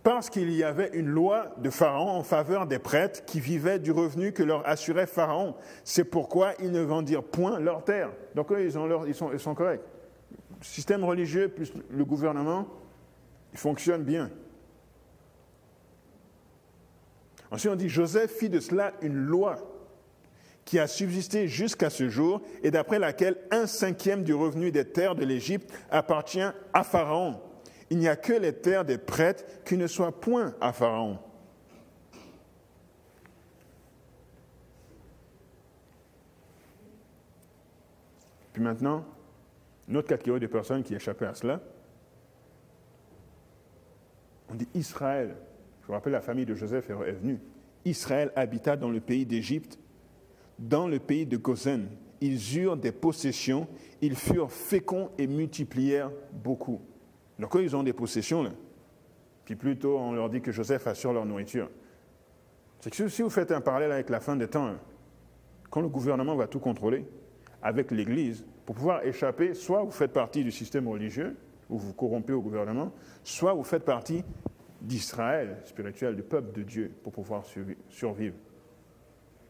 Parce qu'il y avait une loi de Pharaon en faveur des prêtres qui vivaient du revenu que leur assurait Pharaon. C'est pourquoi ils ne vendirent point leurs terres. Donc eux, ils, ont ils, sont, ils sont corrects. Le système religieux plus le gouvernement, ils fonctionnent bien. Ensuite, on dit Joseph fit de cela une loi qui a subsisté jusqu'à ce jour et d'après laquelle un cinquième du revenu des terres de l'Égypte appartient à Pharaon il n'y a que les terres des prêtres qui ne soient point à Pharaon. Puis maintenant, une autre catégorie de personnes qui échappaient à cela, on dit Israël. Je vous rappelle, la famille de Joseph est venue. Israël habita dans le pays d'Égypte, dans le pays de Gozen. Ils eurent des possessions, ils furent féconds et multiplièrent beaucoup. Donc, ils ont des possessions, là, puis plutôt on leur dit que Joseph assure leur nourriture. C'est que si vous faites un parallèle avec la fin des temps, quand le gouvernement va tout contrôler, avec l'Église, pour pouvoir échapper, soit vous faites partie du système religieux, ou vous corrompez au gouvernement, soit vous faites partie d'Israël spirituel, du peuple de Dieu, pour pouvoir survivre.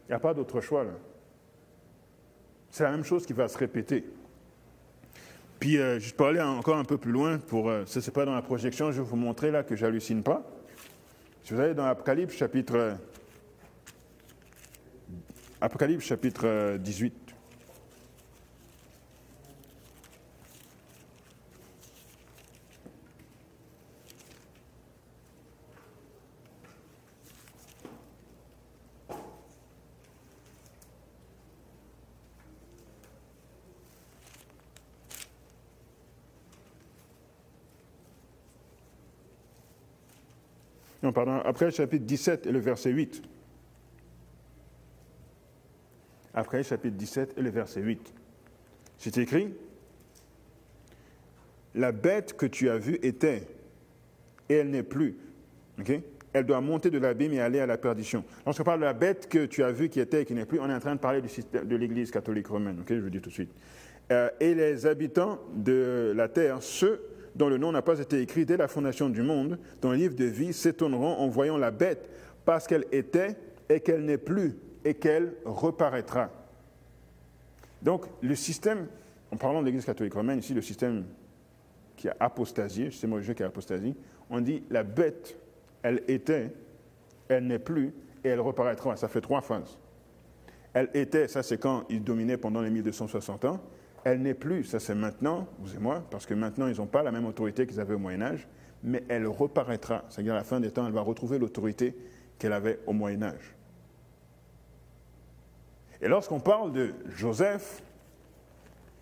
Il n'y a pas d'autre choix là. C'est la même chose qui va se répéter. Puis, euh, je peux aller encore un peu plus loin pour. Euh, ce n'est pas dans la projection, je vais vous montrer là que j'hallucine pas. Si vous allez dans Apocalypse chapitre. Apocalypse chapitre 18. Après le chapitre 17 et le verset 8. après chapitre 17 et le verset 8. C'est écrit La bête que tu as vue était, et elle n'est plus. Elle doit monter de l'abîme et aller à la perdition. Lorsqu'on parle de la bête que tu as vue qui était et qui n'est plus, on est en train de parler du système, de l'Église catholique romaine. je vous dis tout de suite. Euh, et les habitants de la terre, ceux dont le nom n'a pas été écrit dès la fondation du monde, dans le livre de vie, s'étonneront en voyant la bête parce qu'elle était et qu'elle n'est plus et qu'elle reparaîtra. Donc, le système, en parlant de l'Église catholique romaine, ici, le système qui a apostasié, c'est moi qui a apostasie, on dit la bête, elle était, elle n'est plus et elle reparaîtra. Ça fait trois phases. Elle était, ça c'est quand il dominait pendant les 1260 ans. Elle n'est plus, ça c'est maintenant, vous et moi, parce que maintenant ils n'ont pas la même autorité qu'ils avaient au Moyen Âge, mais elle reparaîtra. C'est-à-dire à la fin des temps, elle va retrouver l'autorité qu'elle avait au Moyen Âge. Et lorsqu'on parle de Joseph,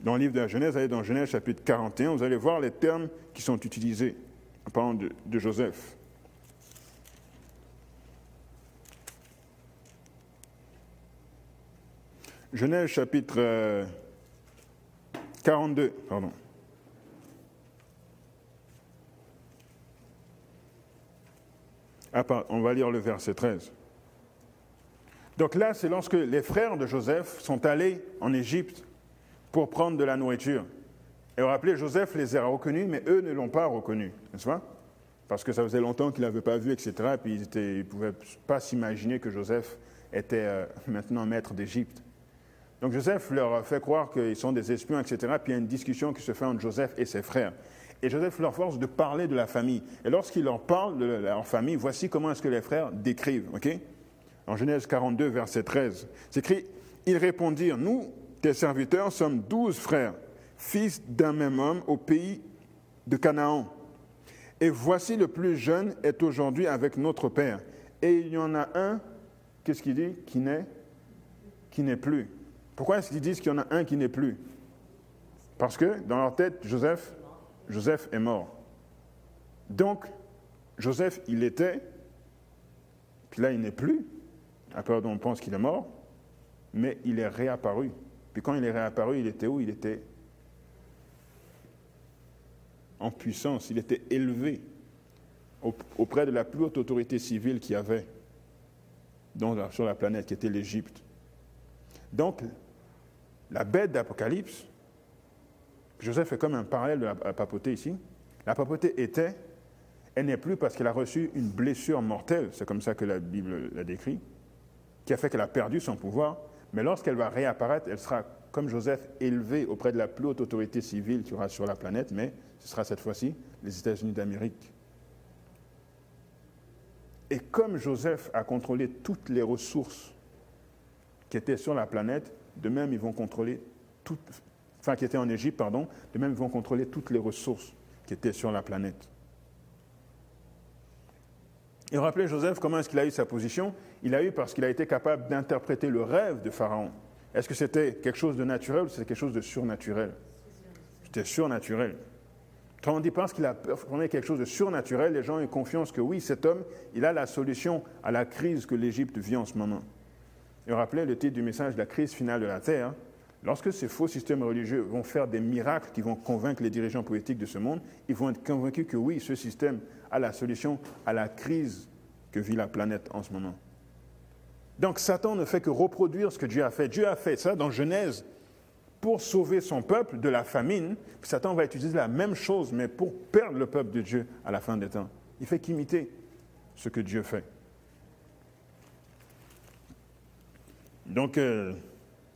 dans le livre de la Genèse, allez dans Genèse chapitre 41, vous allez voir les termes qui sont utilisés en parlant de, de Joseph. Genèse chapitre 42, euh, pardon. Ah, on va lire le verset 13. Donc là, c'est lorsque les frères de Joseph sont allés en Égypte pour prendre de la nourriture. Et vous rappelez, Joseph les a reconnus, mais eux ne l'ont pas reconnu, n'est-ce pas? Parce que ça faisait longtemps qu'ils n'avaient pas vu, etc. Et puis ils ne pouvaient pas s'imaginer que Joseph était euh, maintenant maître d'Égypte. Donc Joseph leur fait croire qu'ils sont des espions, etc. Puis il y a une discussion qui se fait entre Joseph et ses frères. Et Joseph leur force de parler de la famille. Et lorsqu'il leur parle de leur famille, voici comment est-ce que les frères décrivent. ok? En Genèse 42, verset 13, c'est écrit Ils répondirent Nous, tes serviteurs, sommes douze frères, fils d'un même homme au pays de Canaan. Et voici le plus jeune est aujourd'hui avec notre père. Et il y en a un, qu'est-ce qu'il dit? Qui n'est qui n'est plus. Pourquoi est-ce qu'ils disent qu'il y en a un qui n'est plus? Parce que dans leur tête, Joseph, Joseph est mort. Donc, Joseph, il était, puis là, il n'est plus. Après, on pense qu'il est mort, mais il est réapparu. Puis quand il est réapparu, il était où? Il était en puissance, il était élevé auprès de la plus haute autorité civile qu'il y avait sur la planète, qui était l'Égypte. Donc, la bête d'Apocalypse, Joseph fait comme un parallèle de la papauté ici. La papauté était, elle n'est plus parce qu'elle a reçu une blessure mortelle, c'est comme ça que la Bible la décrit, qui a fait qu'elle a perdu son pouvoir, mais lorsqu'elle va réapparaître, elle sera, comme Joseph, élevée auprès de la plus haute autorité civile qui aura sur la planète, mais ce sera cette fois-ci les États-Unis d'Amérique. Et comme Joseph a contrôlé toutes les ressources qui étaient sur la planète, de même ils vont contrôler toutes, enfin Égypte, pardon, de même vont contrôler toutes les ressources qui étaient sur la planète. Et rappelez Joseph comment est-ce qu'il a eu sa position Il a eu parce qu'il a été capable d'interpréter le rêve de Pharaon. Est-ce que c'était quelque chose de naturel ou c'était quelque chose de surnaturel? C'était surnaturel. Quand on dit parce qu'il a performé quelque chose de surnaturel, les gens ont confiance que oui, cet homme, il a la solution à la crise que l'Égypte vit en ce moment. Et rappelez le titre du message, la crise finale de la Terre. Lorsque ces faux systèmes religieux vont faire des miracles qui vont convaincre les dirigeants politiques de ce monde, ils vont être convaincus que oui, ce système a la solution à la crise que vit la planète en ce moment. Donc Satan ne fait que reproduire ce que Dieu a fait. Dieu a fait ça dans Genèse pour sauver son peuple de la famine. Satan va utiliser la même chose, mais pour perdre le peuple de Dieu à la fin des temps. Il fait qu'imiter ce que Dieu fait. Donc, euh,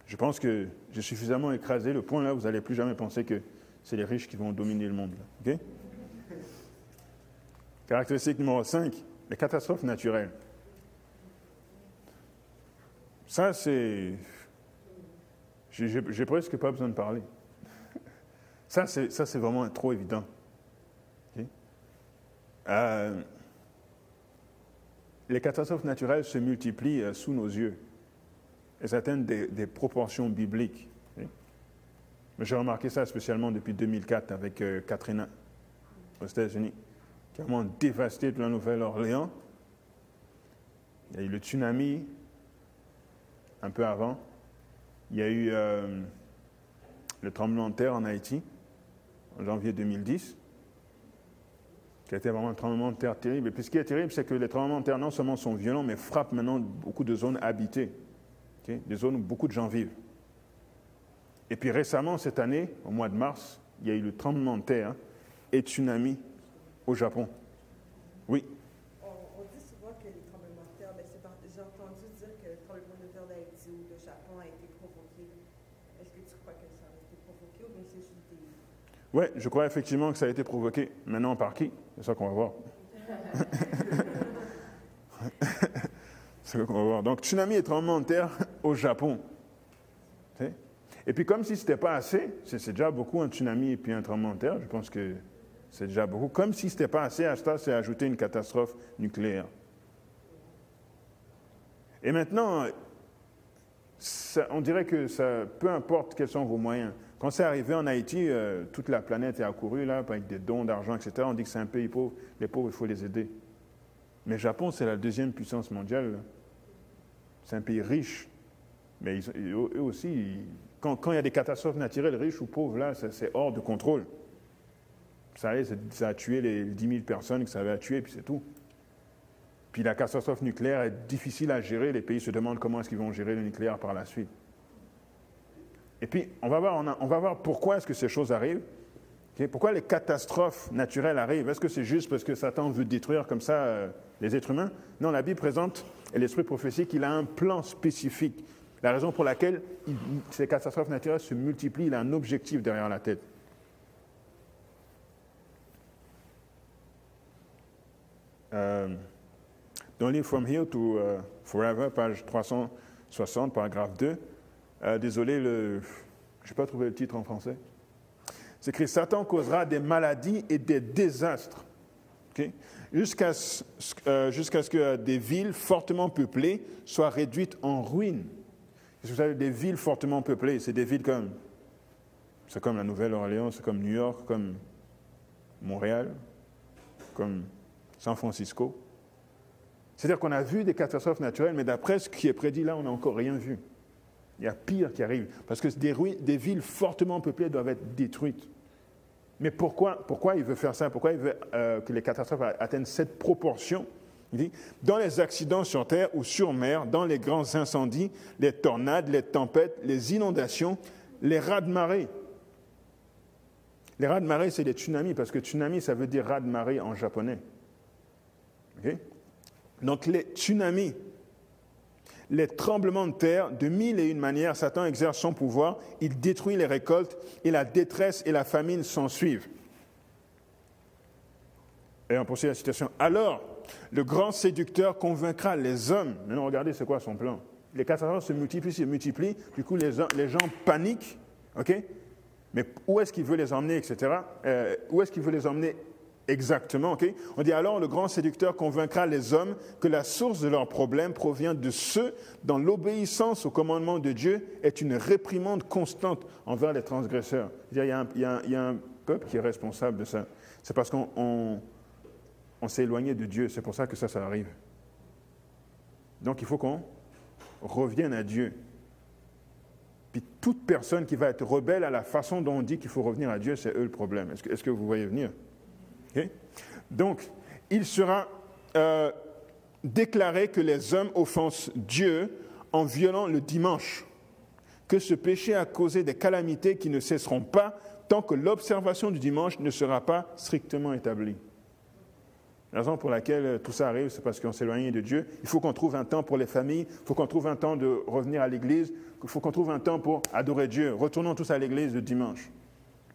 je pense que j'ai suffisamment écrasé le point là, vous n'allez plus jamais penser que c'est les riches qui vont dominer le monde. Caractéristique numéro 5, les catastrophes naturelles. Ça, c'est. J'ai presque pas besoin de parler. Ça, c'est vraiment trop évident. Euh, les catastrophes naturelles se multiplient euh, sous nos yeux. Elles atteignent des, des proportions bibliques. J'ai remarqué ça spécialement depuis 2004 avec euh, Katrina aux États-Unis qui a vraiment dévasté toute la Nouvelle-Orléans. Il y a eu le tsunami un peu avant. Il y a eu euh, le tremblement de terre en Haïti, en janvier 2010, qui a été vraiment un tremblement de terre terrible. Et puis ce qui est terrible, c'est que les tremblements de terre non seulement sont violents, mais frappent maintenant beaucoup de zones habitées, des zones où beaucoup de gens vivent. Et puis récemment, cette année, au mois de mars, il y a eu le tremblement de terre et tsunami au Japon. Oui. On, dit souvent que les tremblements de terre, ben, j'ai entendu dire que le tremblement de terre d'Haïti ou de Japon a été provoqué. Est-ce que tu crois que ça a été provoqué ou bien c'est juste des... Oui, je crois effectivement que ça a été provoqué. Maintenant, par qui? C'est ça qu'on va voir. Donc, tsunami et tremblement de terre au Japon. Et puis, comme si ce n'était pas assez, c'est déjà beaucoup un tsunami et puis un tremblement de terre, je pense que c'est déjà beaucoup. Comme si ce n'était pas assez, à ça, c'est ajouter une catastrophe nucléaire. Et maintenant, on dirait que ça, peu importe quels sont vos moyens. Quand c'est arrivé en Haïti, euh, toute la planète est accourue là, avec des dons d'argent, etc. On dit que c'est un pays pauvre. Les pauvres, il faut les aider. Mais Japon, c'est la deuxième puissance mondiale. C'est un pays riche. Mais eux aussi, quand, il y a des catastrophes naturelles, riches ou pauvres, là, c'est hors de contrôle. Ça, ça a tué les 10 000 personnes que ça avait à tuer, puis c'est tout. Puis la catastrophe nucléaire est difficile à gérer. Les pays se demandent comment est-ce qu'ils vont gérer le nucléaire par la suite. Et puis, on va voir, on, va voir pourquoi est-ce que ces choses arrivent. Pourquoi les catastrophes naturelles arrivent? Est-ce que c'est juste parce que Satan veut détruire comme ça euh, les êtres humains? Non, la Bible présente, et l'esprit prophétique, il a un plan spécifique. La raison pour laquelle ces catastrophes naturelles se multiplient, il a un objectif derrière la tête. Euh, dans livre From Here to uh, Forever, page 360, paragraphe 2, euh, désolé, je n'ai pas trouvé le titre en français. C'est écrit Satan causera des maladies et des désastres. Jusqu'à euh, ce que des villes fortement peuplées soient réduites en ruines. Vous savez, des villes fortement peuplées, c'est des villes comme, la Nouvelle-Orléans, c'est comme New York, comme Montréal, comme San Francisco. C'est-à-dire qu'on a vu des catastrophes naturelles, mais d'après ce qui est prédit là, on n'a encore rien vu. Il y a pire qui arrive, parce que des villes fortement peuplées doivent être détruites. Mais pourquoi, pourquoi il veut faire ça? Pourquoi il veut euh, que les catastrophes atteignent cette proportion? Il dit, dans les accidents sur terre ou sur mer, dans les grands incendies, les tornades, les tempêtes, les inondations, les rats de marée. Les rats de marée, c'est des tsunamis, parce que tsunami, ça veut dire rat de marée en japonais. Donc les tsunamis, les tremblements de terre, de mille et une manières, Satan exerce son pouvoir, il détruit les récoltes et la détresse et la famine s'en suivent. Et on poursuit la citation. Alors, le grand séducteur convaincra les hommes. Maintenant, regardez, c'est quoi son plan? Les catastrophes se multiplient, se multiplient. Du coup, les, gens paniquent. Mais où est-ce qu'il veut les emmener, etc. Euh, où est-ce qu'il veut les emmener? Exactement, On dit alors le grand séducteur convaincra les hommes que la source de leurs problèmes provient de ceux dont l'obéissance au commandement de Dieu est une réprimande constante envers les transgresseurs. Il y, a un, peuple qui est responsable de ça. C'est parce qu'on s'est éloigné de Dieu, c'est pour ça que ça, ça arrive. Donc il faut qu'on revienne à Dieu. Puis toute personne qui va être rebelle à la façon dont on dit qu'il faut revenir à Dieu, c'est eux le problème. Est-ce que vous voyez venir? Donc, il sera euh, déclaré que les hommes offensent Dieu en violant le dimanche, que ce péché a causé des calamités qui ne cesseront pas tant que l'observation du dimanche ne sera pas strictement établie. La raison pour laquelle euh, tout ça arrive, c'est parce qu'on s'est éloigné de Dieu. Il faut qu'on trouve un temps pour les familles, il faut qu'on trouve un temps de revenir à l'église, il faut qu'on trouve un temps pour adorer Dieu. Retournons tous à l'église le dimanche.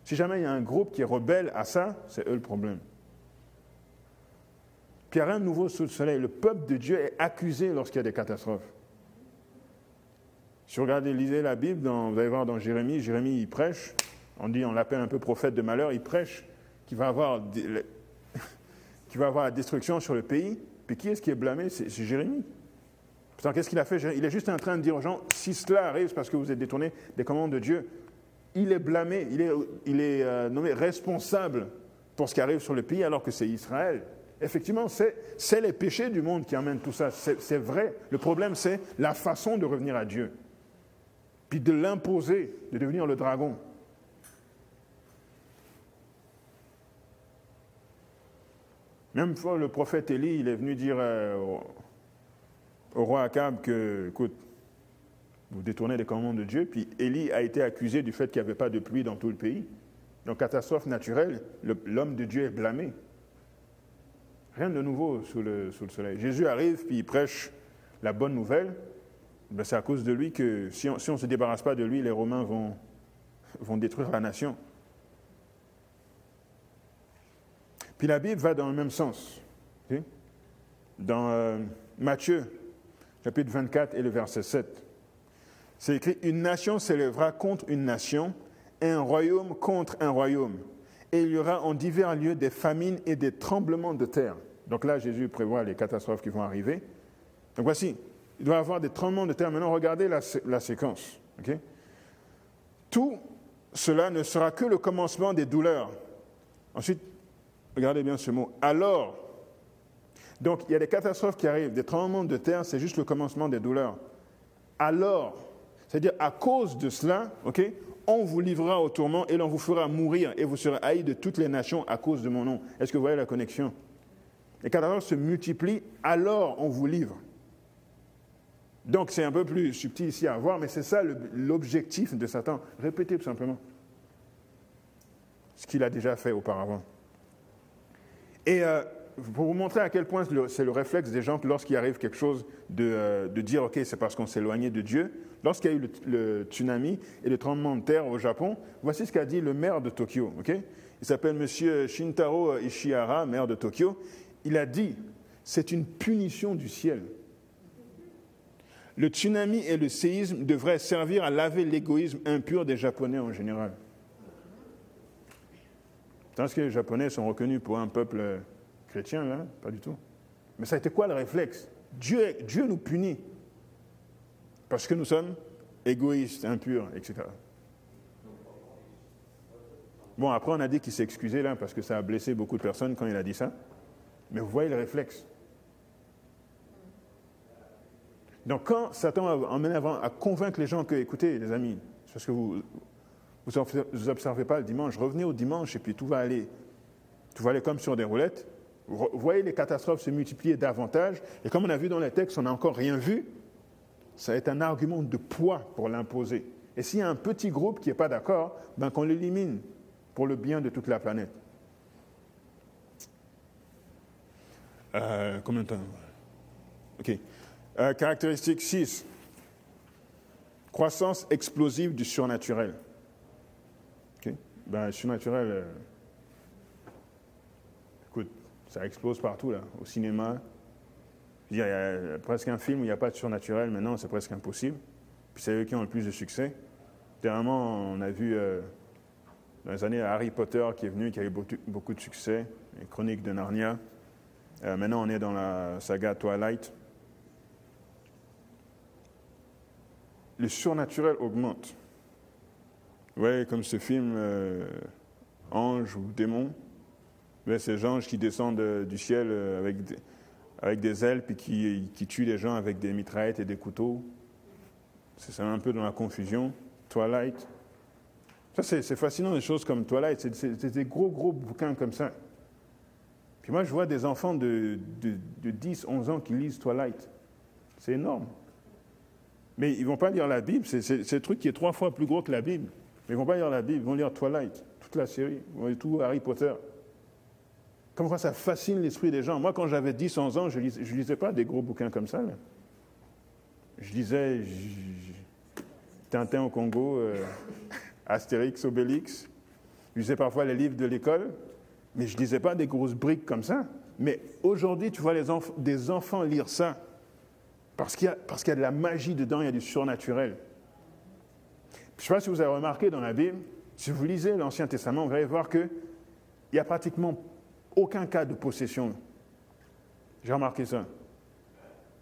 Si jamais il y a un groupe qui est rebelle à ça, c'est eux le problème. Puis il n'y a rien nouveau sous le soleil. Le peuple de Dieu est accusé lorsqu'il y a des catastrophes. Si vous regardez, lisez la Bible, vous allez voir dans Jérémie, Jérémie il prêche, on dit, on l'appelle un peu prophète de malheur, il prêche qu'il va avoir, va avoir la destruction sur le pays. Puis qui est-ce qui est blâmé? C'est Jérémie. Pourtant, qu'est-ce qu'il a fait? Il est juste en train de dire aux gens, si cela arrive, c'est parce que vous êtes détourné des commandes de Dieu il est blâmé, il est, euh, nommé responsable pour ce qui arrive sur le pays alors que c'est Israël. Effectivement, c'est les péchés du monde qui amènent tout ça. C'est vrai. Le problème, c'est la façon de revenir à Dieu. puis de l'imposer, de devenir le dragon. Même fois, le prophète Élie, il est venu dire euh, au, roi Akab que, écoute, vous détournez les commandements de Dieu, puis Élie a été accusé du fait qu'il n'y avait pas de pluie dans tout le pays. Donc, catastrophe naturelle, l'homme de Dieu est blâmé. Rien de nouveau sous le, soleil. Jésus arrive, puis il prêche la bonne nouvelle. Ben, c'est à cause de lui que si on ne se débarrasse pas de lui, les Romains vont, vont détruire la nation. Puis la Bible va dans le même sens. Dans euh, Matthieu, chapitre 24 et le verset 7, c'est écrit Une nation s'élèvera contre une nation, un royaume contre un royaume. Et il y aura en divers lieux des famines et des tremblements de terre. Donc là, Jésus prévoit les catastrophes qui vont arriver. Donc voici, il doit y avoir des tremblements de terre. Maintenant, regardez la, la séquence. Tout cela ne sera que le commencement des douleurs. Ensuite, regardez bien ce mot. Alors, donc il y a des catastrophes qui arrivent, des tremblements de terre, c'est juste le commencement des douleurs. Alors, c'est-à-dire à cause de cela, on vous livrera au tourment et l'on vous fera mourir et vous serez haïs de toutes les nations à cause de mon nom. Est-ce que vous voyez la connexion? Les catastrophes se multiplient, alors on vous livre. Donc c'est un peu plus subtil ici à voir, mais c'est ça l'objectif de Satan. Répétez tout simplement ce qu'il a déjà fait auparavant. Et euh, pour vous montrer à quel point c'est le réflexe des gens lorsqu'il arrive quelque chose de, euh, dire ok c'est parce qu'on s'est éloigné de Dieu. Lorsqu'il y a eu le, tsunami et le tremblement de terre au Japon, voici ce qu'a dit le maire de Tokyo. il s'appelle M. Shintaro Ishihara, maire de Tokyo. Il a dit c'est une punition du ciel. Le tsunami et le séisme devraient servir à laver l'égoïsme impur des Japonais en général. Parce que les Japonais sont reconnus pour un peuple chrétien, là Pas du tout. Mais ça a été quoi le réflexe? Dieu, Dieu nous punit parce que nous sommes égoïstes, impurs, etc. Bon, après, on a dit qu'il s'est excusé là parce que ça a blessé beaucoup de personnes quand il a dit ça. Mais vous voyez le réflexe. Donc quand Satan emmène avant à convaincre les gens que, écoutez les amis, parce que vous vous observez pas le dimanche, revenez au dimanche et puis tout va aller, tout va aller comme sur des roulettes. Voyez les catastrophes se multiplier davantage. Et comme on a vu dans les textes, on n'a encore rien vu. Ça va un argument de poids pour l'imposer. Et s'il y a un petit groupe qui n'est pas d'accord, ben qu'on l'élimine pour le bien de toute la planète. Euh, combien de temps? Ok. Euh, caractéristique 6. Croissance explosive du surnaturel. Ben, le surnaturel, euh, ça explose partout, là, au cinéma. Il y a presque un film où il n'y a pas de surnaturel, maintenant c'est presque impossible. Puis c'est eux qui ont le plus de succès. Dernièrement, on a vu euh, dans les années Harry Potter qui est venu, qui a eu beaucoup, de succès, les Chroniques de Narnia. maintenant, on est dans la saga Twilight. le surnaturel augmente. Vous voyez, comme ce film euh, Ange ou Démon, ces anges qui descendent euh, du ciel euh, avec, avec des ailes puis qui, qui, tuent les gens avec des mitraillettes et des couteaux. C'est un peu dans la confusion. Twilight. Ça, c'est fascinant, des choses comme Twilight. C'est des gros, gros bouquins comme ça. Puis moi, je vois des enfants de, de, de 10, 11 ans qui lisent Twilight. C'est énorme. Mais ils ne vont pas lire la Bible, c'est un truc qui est trois fois plus gros que la Bible. Mais ils ne vont pas lire la Bible, ils vont lire Twilight, toute la série, ils vont lire tout Harry Potter. Comme quoi ça fascine l'esprit des gens. Moi, quand j'avais 10, 11 ans, je ne lisais, pas des gros bouquins comme ça. Je lisais Tintin au Congo, euh, Astérix, Obélix. Je lisais parfois les livres de l'école, mais je ne lisais pas des grosses briques comme ça. Mais aujourd'hui, tu vois les des enfants lire ça. Parce qu'il y, a de la magie dedans, il y a du surnaturel. Je ne sais pas si vous avez remarqué dans la Bible, si vous lisez l'Ancien Testament, vous allez voir qu'il n'y a pratiquement aucun cas de possession. J'ai remarqué ça.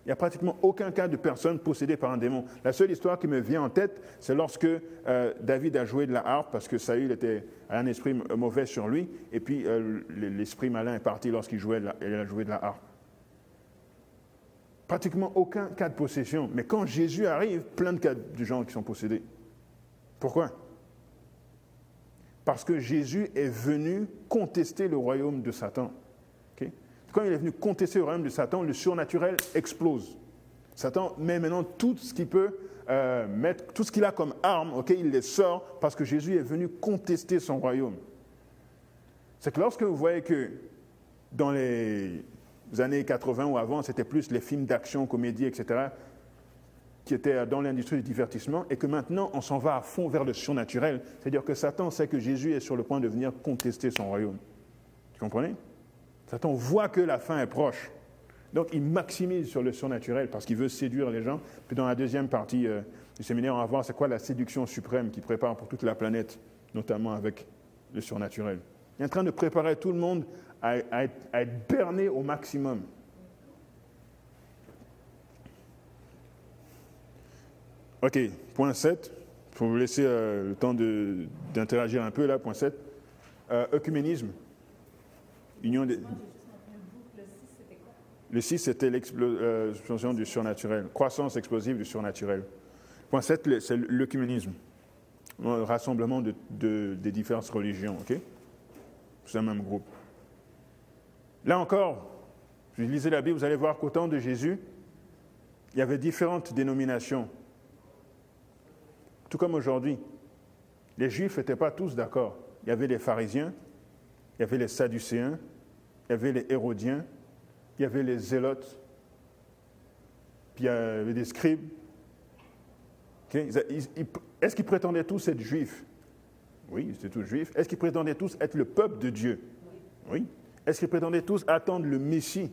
Il n'y a pratiquement aucun cas de personne possédée par un démon. La seule histoire qui me vient en tête, c'est lorsque euh, David a joué de la harpe parce que Saül était, un esprit mauvais sur lui, et puis euh, l'esprit malin est parti lorsqu'il jouait a joué de la harpe pratiquement aucun cas de possession. Mais quand Jésus arrive, plein de cas de gens qui sont possédés. Pourquoi? Parce que Jésus est venu contester le royaume de Satan. Quand il est venu contester le royaume de Satan, le surnaturel explose. Satan met maintenant tout ce qu'il peut euh, mettre, tout ce qu'il a comme arme, il les sort parce que Jésus est venu contester son royaume. C'est que lorsque vous voyez que dans les années 80 ou avant, c'était plus les films d'action, comédie, etc., qui étaient dans l'industrie du divertissement, et que maintenant on s'en va à fond vers le surnaturel, c'est-à-dire que Satan sait que Jésus est sur le point de venir contester son royaume. Vous comprenez Satan voit que la fin est proche. Donc il maximise sur le surnaturel parce qu'il veut séduire les gens. Puis dans la deuxième partie euh, du séminaire, on va voir c'est quoi la séduction suprême qui prépare pour toute la planète, notamment avec le surnaturel. Il est en train de préparer tout le monde à, être, berné au maximum. OK, point 7. Il faut vous laisser euh, le temps d'interagir un peu là, point 7. Euh, œcuménisme. Union des... Le 6, c'était l'explosion du surnaturel, croissance explosive du surnaturel. Point 7, c'est l'œcuménisme, le rassemblement de, des différentes religions, ok? C'est un même groupe. Là encore, je lisez la Bible, vous allez voir qu'au temps de Jésus, il y avait différentes dénominations. Tout comme aujourd'hui. Les Juifs n'étaient pas tous d'accord. Il y avait les pharisiens, il y avait les sadducéens, il y avait les hérodiens, il y avait les zélotes, puis il y avait des scribes. Est-ce qu'ils prétendaient tous être juifs? Oui, ils étaient tous juifs. Est-ce qu'ils prétendaient tous être le peuple de Dieu? Oui. Est-ce qu'ils prétendaient tous attendre le Messie?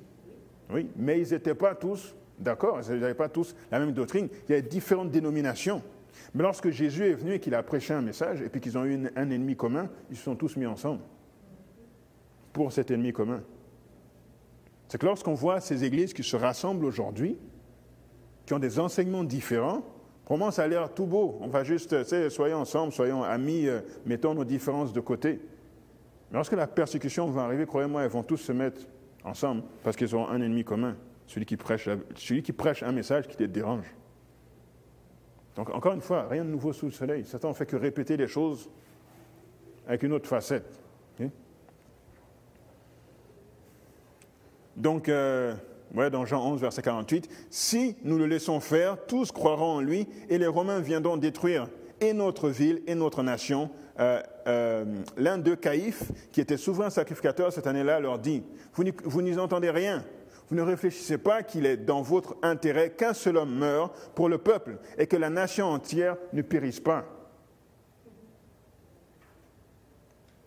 Oui, mais ils n'étaient pas tous d'accord, ils n'avaient pas tous la même doctrine. Il y avait différentes dénominations. Mais lorsque Jésus est venu et qu'il a prêché un message, et puis qu'ils ont eu un ennemi commun, ils se sont tous mis ensemble pour cet ennemi commun. C'est que lorsqu'on voit ces églises qui se rassemblent aujourd'hui, qui ont des enseignements différents, moi, ça a l'air tout beau. On va juste, tu soyons ensemble, soyons amis, euh, mettons nos différences de côté. Mais lorsque la persécution va arriver, croyez-moi, ils vont tous se mettre ensemble parce qu'ils ont un ennemi commun, celui qui prêche, celui qui prêche un message qui les dérange. Donc, encore une fois, rien de nouveau sous le soleil. Satan ne fait que répéter les choses avec une autre facette. Donc, euh, dans Jean 11, verset 48, si nous le laissons faire, tous croiront en lui et les Romains viendront détruire et notre ville et notre nation. Euh, euh, l'un d'eux, Caïphe, qui était souverain sacrificateur cette année-là, leur dit, vous n'y entendez rien. Vous ne réfléchissez pas qu'il est dans votre intérêt qu'un seul homme meure pour le peuple et que la nation entière ne périsse pas.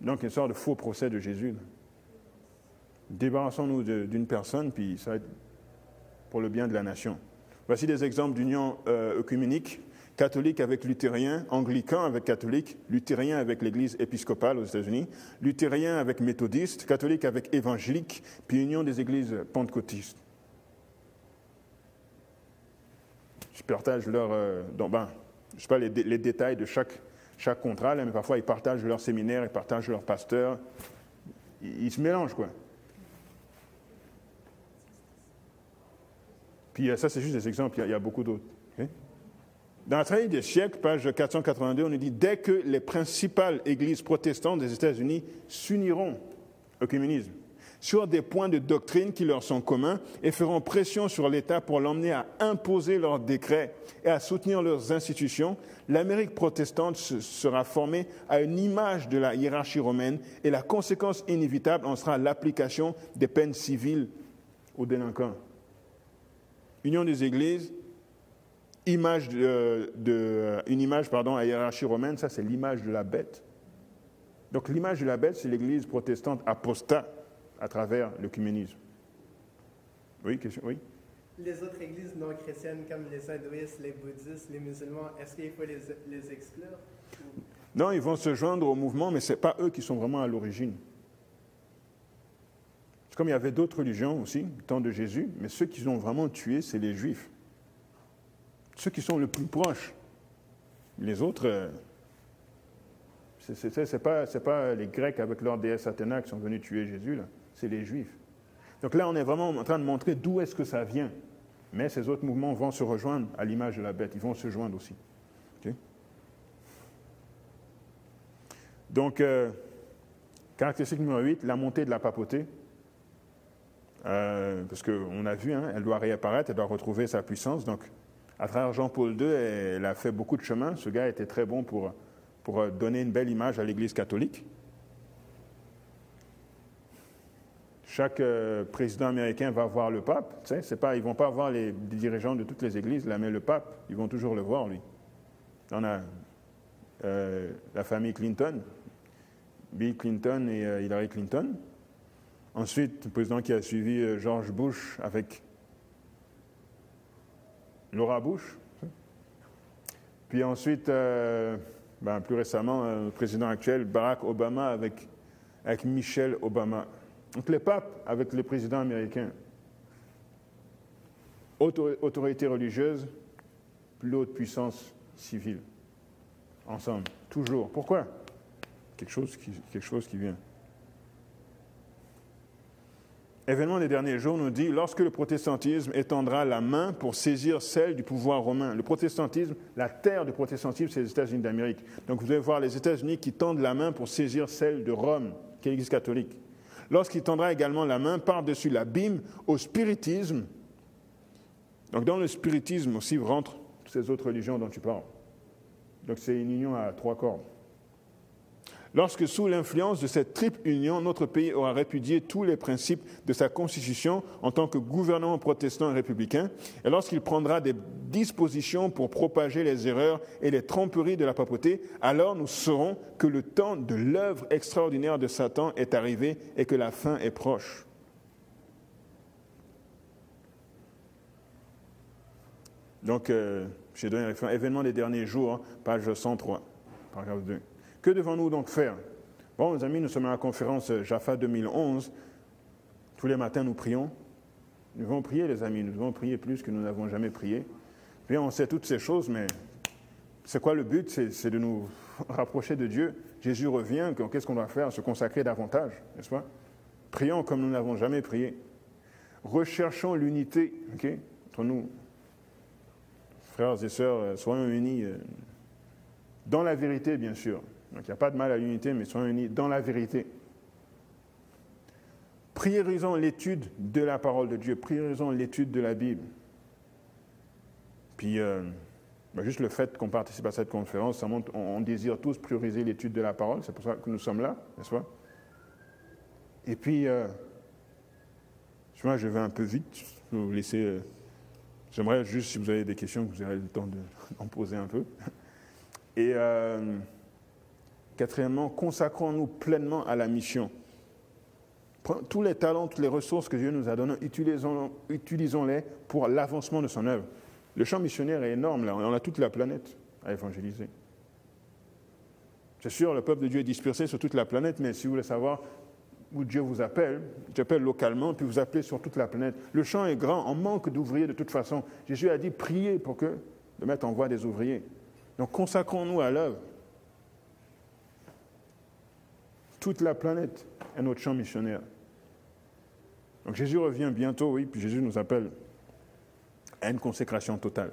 Donc, une sorte de faux procès de Jésus. Débarrassons-nous d'une personne, puis ça va pour le bien de la nation. Voici des exemples d'union euh, œcuménique catholique avec luthérien, anglican avec catholique, luthérien avec l'église épiscopale aux États-Unis, luthérien avec méthodiste, catholique avec évangélique, puis union des églises pentecôtistes. Je partage leur. Euh, ben, je ne sais pas les, détails de chaque, chaque contrat, mais parfois ils partagent leur séminaire, ils partagent leur pasteur. ils se mélangent, quoi. Puis euh, ça, c'est juste des exemples, il y a, beaucoup d'autres. Dans la trahie des siècles, page 482, on nous dit dès que les principales églises protestantes des États-Unis s'uniront au communisme sur des points de doctrine qui leur sont communs et feront pression sur l'État pour l'emmener à imposer leurs décrets et à soutenir leurs institutions, l'Amérique protestante sera formée à une image de la hiérarchie romaine et la conséquence inévitable en sera l'application des peines civiles aux délinquants. Union des églises, image de, une image pardon, à hiérarchie romaine, ça c'est l'image de la bête. Donc l'image de la bête, c'est l'église protestante apostat à travers l'œcuménisme. Oui, question Oui Les autres églises non chrétiennes comme les hindouistes, les bouddhistes, les musulmans, est-ce qu'il faut les, les exclure? Non, ils vont se joindre au mouvement, mais ce n'est pas eux qui sont vraiment à l'origine. C'est comme il y avait d'autres religions aussi, au temps de Jésus, mais ceux qui ont vraiment tué, c'est les Juifs. Ceux qui sont le plus proches. Les autres, euh, ce n'est pas, pas, les Grecs avec leur déesse Athéna qui sont venus tuer Jésus, c'est les Juifs. Donc là, on est vraiment en train de montrer d'où est-ce que ça vient. Mais ces autres mouvements vont se rejoindre à l'image de la bête, ils vont se joindre aussi. Donc, euh, caractéristique numéro 8, la montée de la papauté. Euh, parce qu'on a vu, hein, elle doit réapparaître, elle doit retrouver sa puissance. Donc, à travers Jean-Paul II, elle a fait beaucoup de chemin. Ce gars était très bon pour, pour donner une belle image à l'Église catholique. Chaque euh, président américain va voir le pape. Sais, pas, ils ne vont pas voir les dirigeants de toutes les églises, mais le pape, ils vont toujours le voir, lui. On a euh, la famille Clinton, Bill Clinton et euh, Hillary Clinton. Ensuite, le président qui a suivi George Bush avec Laura Bush. Puis ensuite, ben, plus récemment, le président actuel, Barack Obama avec, avec Michelle Obama. Donc les papes avec les présidents américains. Autorité religieuse, plus haute puissance civile. Ensemble, toujours. Pourquoi? Quelque chose, qui, quelque chose qui vient. Événement des derniers jours nous dit, lorsque le protestantisme étendra la main pour saisir celle du pouvoir romain. Le protestantisme, la terre du protestantisme, c'est les États-Unis d'Amérique. Donc vous allez voir les États-Unis qui tendent la main pour saisir celle de Rome, qui est l'Église catholique lorsqu'il tendra également la main par-dessus l'abîme au spiritisme. Donc dans le spiritisme aussi rentrent ces autres religions dont tu parles. Donc c'est une union à trois cordes lorsque sous l'influence de cette triple union, notre pays aura répudié tous les principes de sa constitution en tant que gouvernement protestant et républicain, et lorsqu'il prendra des dispositions pour propager les erreurs et les tromperies de la papauté, alors nous saurons que le temps de l'œuvre extraordinaire de Satan est arrivé et que la fin est proche. Donc, euh, j'ai donné événement des derniers jours, hein, page 103, paragraphe 2. Que devons-nous donc faire? Bon, mes amis, nous sommes à la conférence Jaffa 2011. Tous les matins, nous prions. Nous devons prier, les amis. Nous devons prier plus que nous n'avons jamais prié. Puis on sait toutes ces choses, mais c'est quoi le but? C'est de nous rapprocher de Dieu. Jésus revient, qu'est-ce qu'on doit faire? Se consacrer davantage, n'est-ce pas? Prions comme nous n'avons jamais prié. Recherchons l'unité entre nous. Frères et sœurs, euh, soyons unis euh, dans la vérité, bien sûr. Donc il n'y a pas de mal à l'unité, mais soyons unis dans la vérité. Priorisons l'étude de la parole de Dieu, priorisons l'étude de la Bible. Puis, euh, ben, juste le fait qu'on participe à cette conférence, ça montre on, désire tous prioriser l'étude de la parole, c'est pour ça que nous sommes là, n'est-ce pas? Et puis, euh, je vais un peu vite. Euh, j'aimerais juste, si vous avez des questions, que vous aurez le temps d'en poser un peu. Et. Quatrièmement, consacrons-nous pleinement à la mission. Tous les talents, toutes les ressources que Dieu nous a donnés, utilisons-les pour l'avancement de son œuvre. Le champ missionnaire est énorme, là. On a toute la planète à évangéliser. C'est sûr, le peuple de Dieu est dispersé sur toute la planète, mais si vous voulez savoir où Dieu vous appelle, Dieu appelle localement, puis vous appelez sur toute la planète. Le champ est grand, on manque d'ouvriers de toute façon. Jésus a dit priez pour que le Maître envoie des ouvriers. Donc consacrons-nous à l'œuvre. Toute la planète est notre champ missionnaire. Donc Jésus revient bientôt, oui, puis Jésus nous appelle à une consécration totale.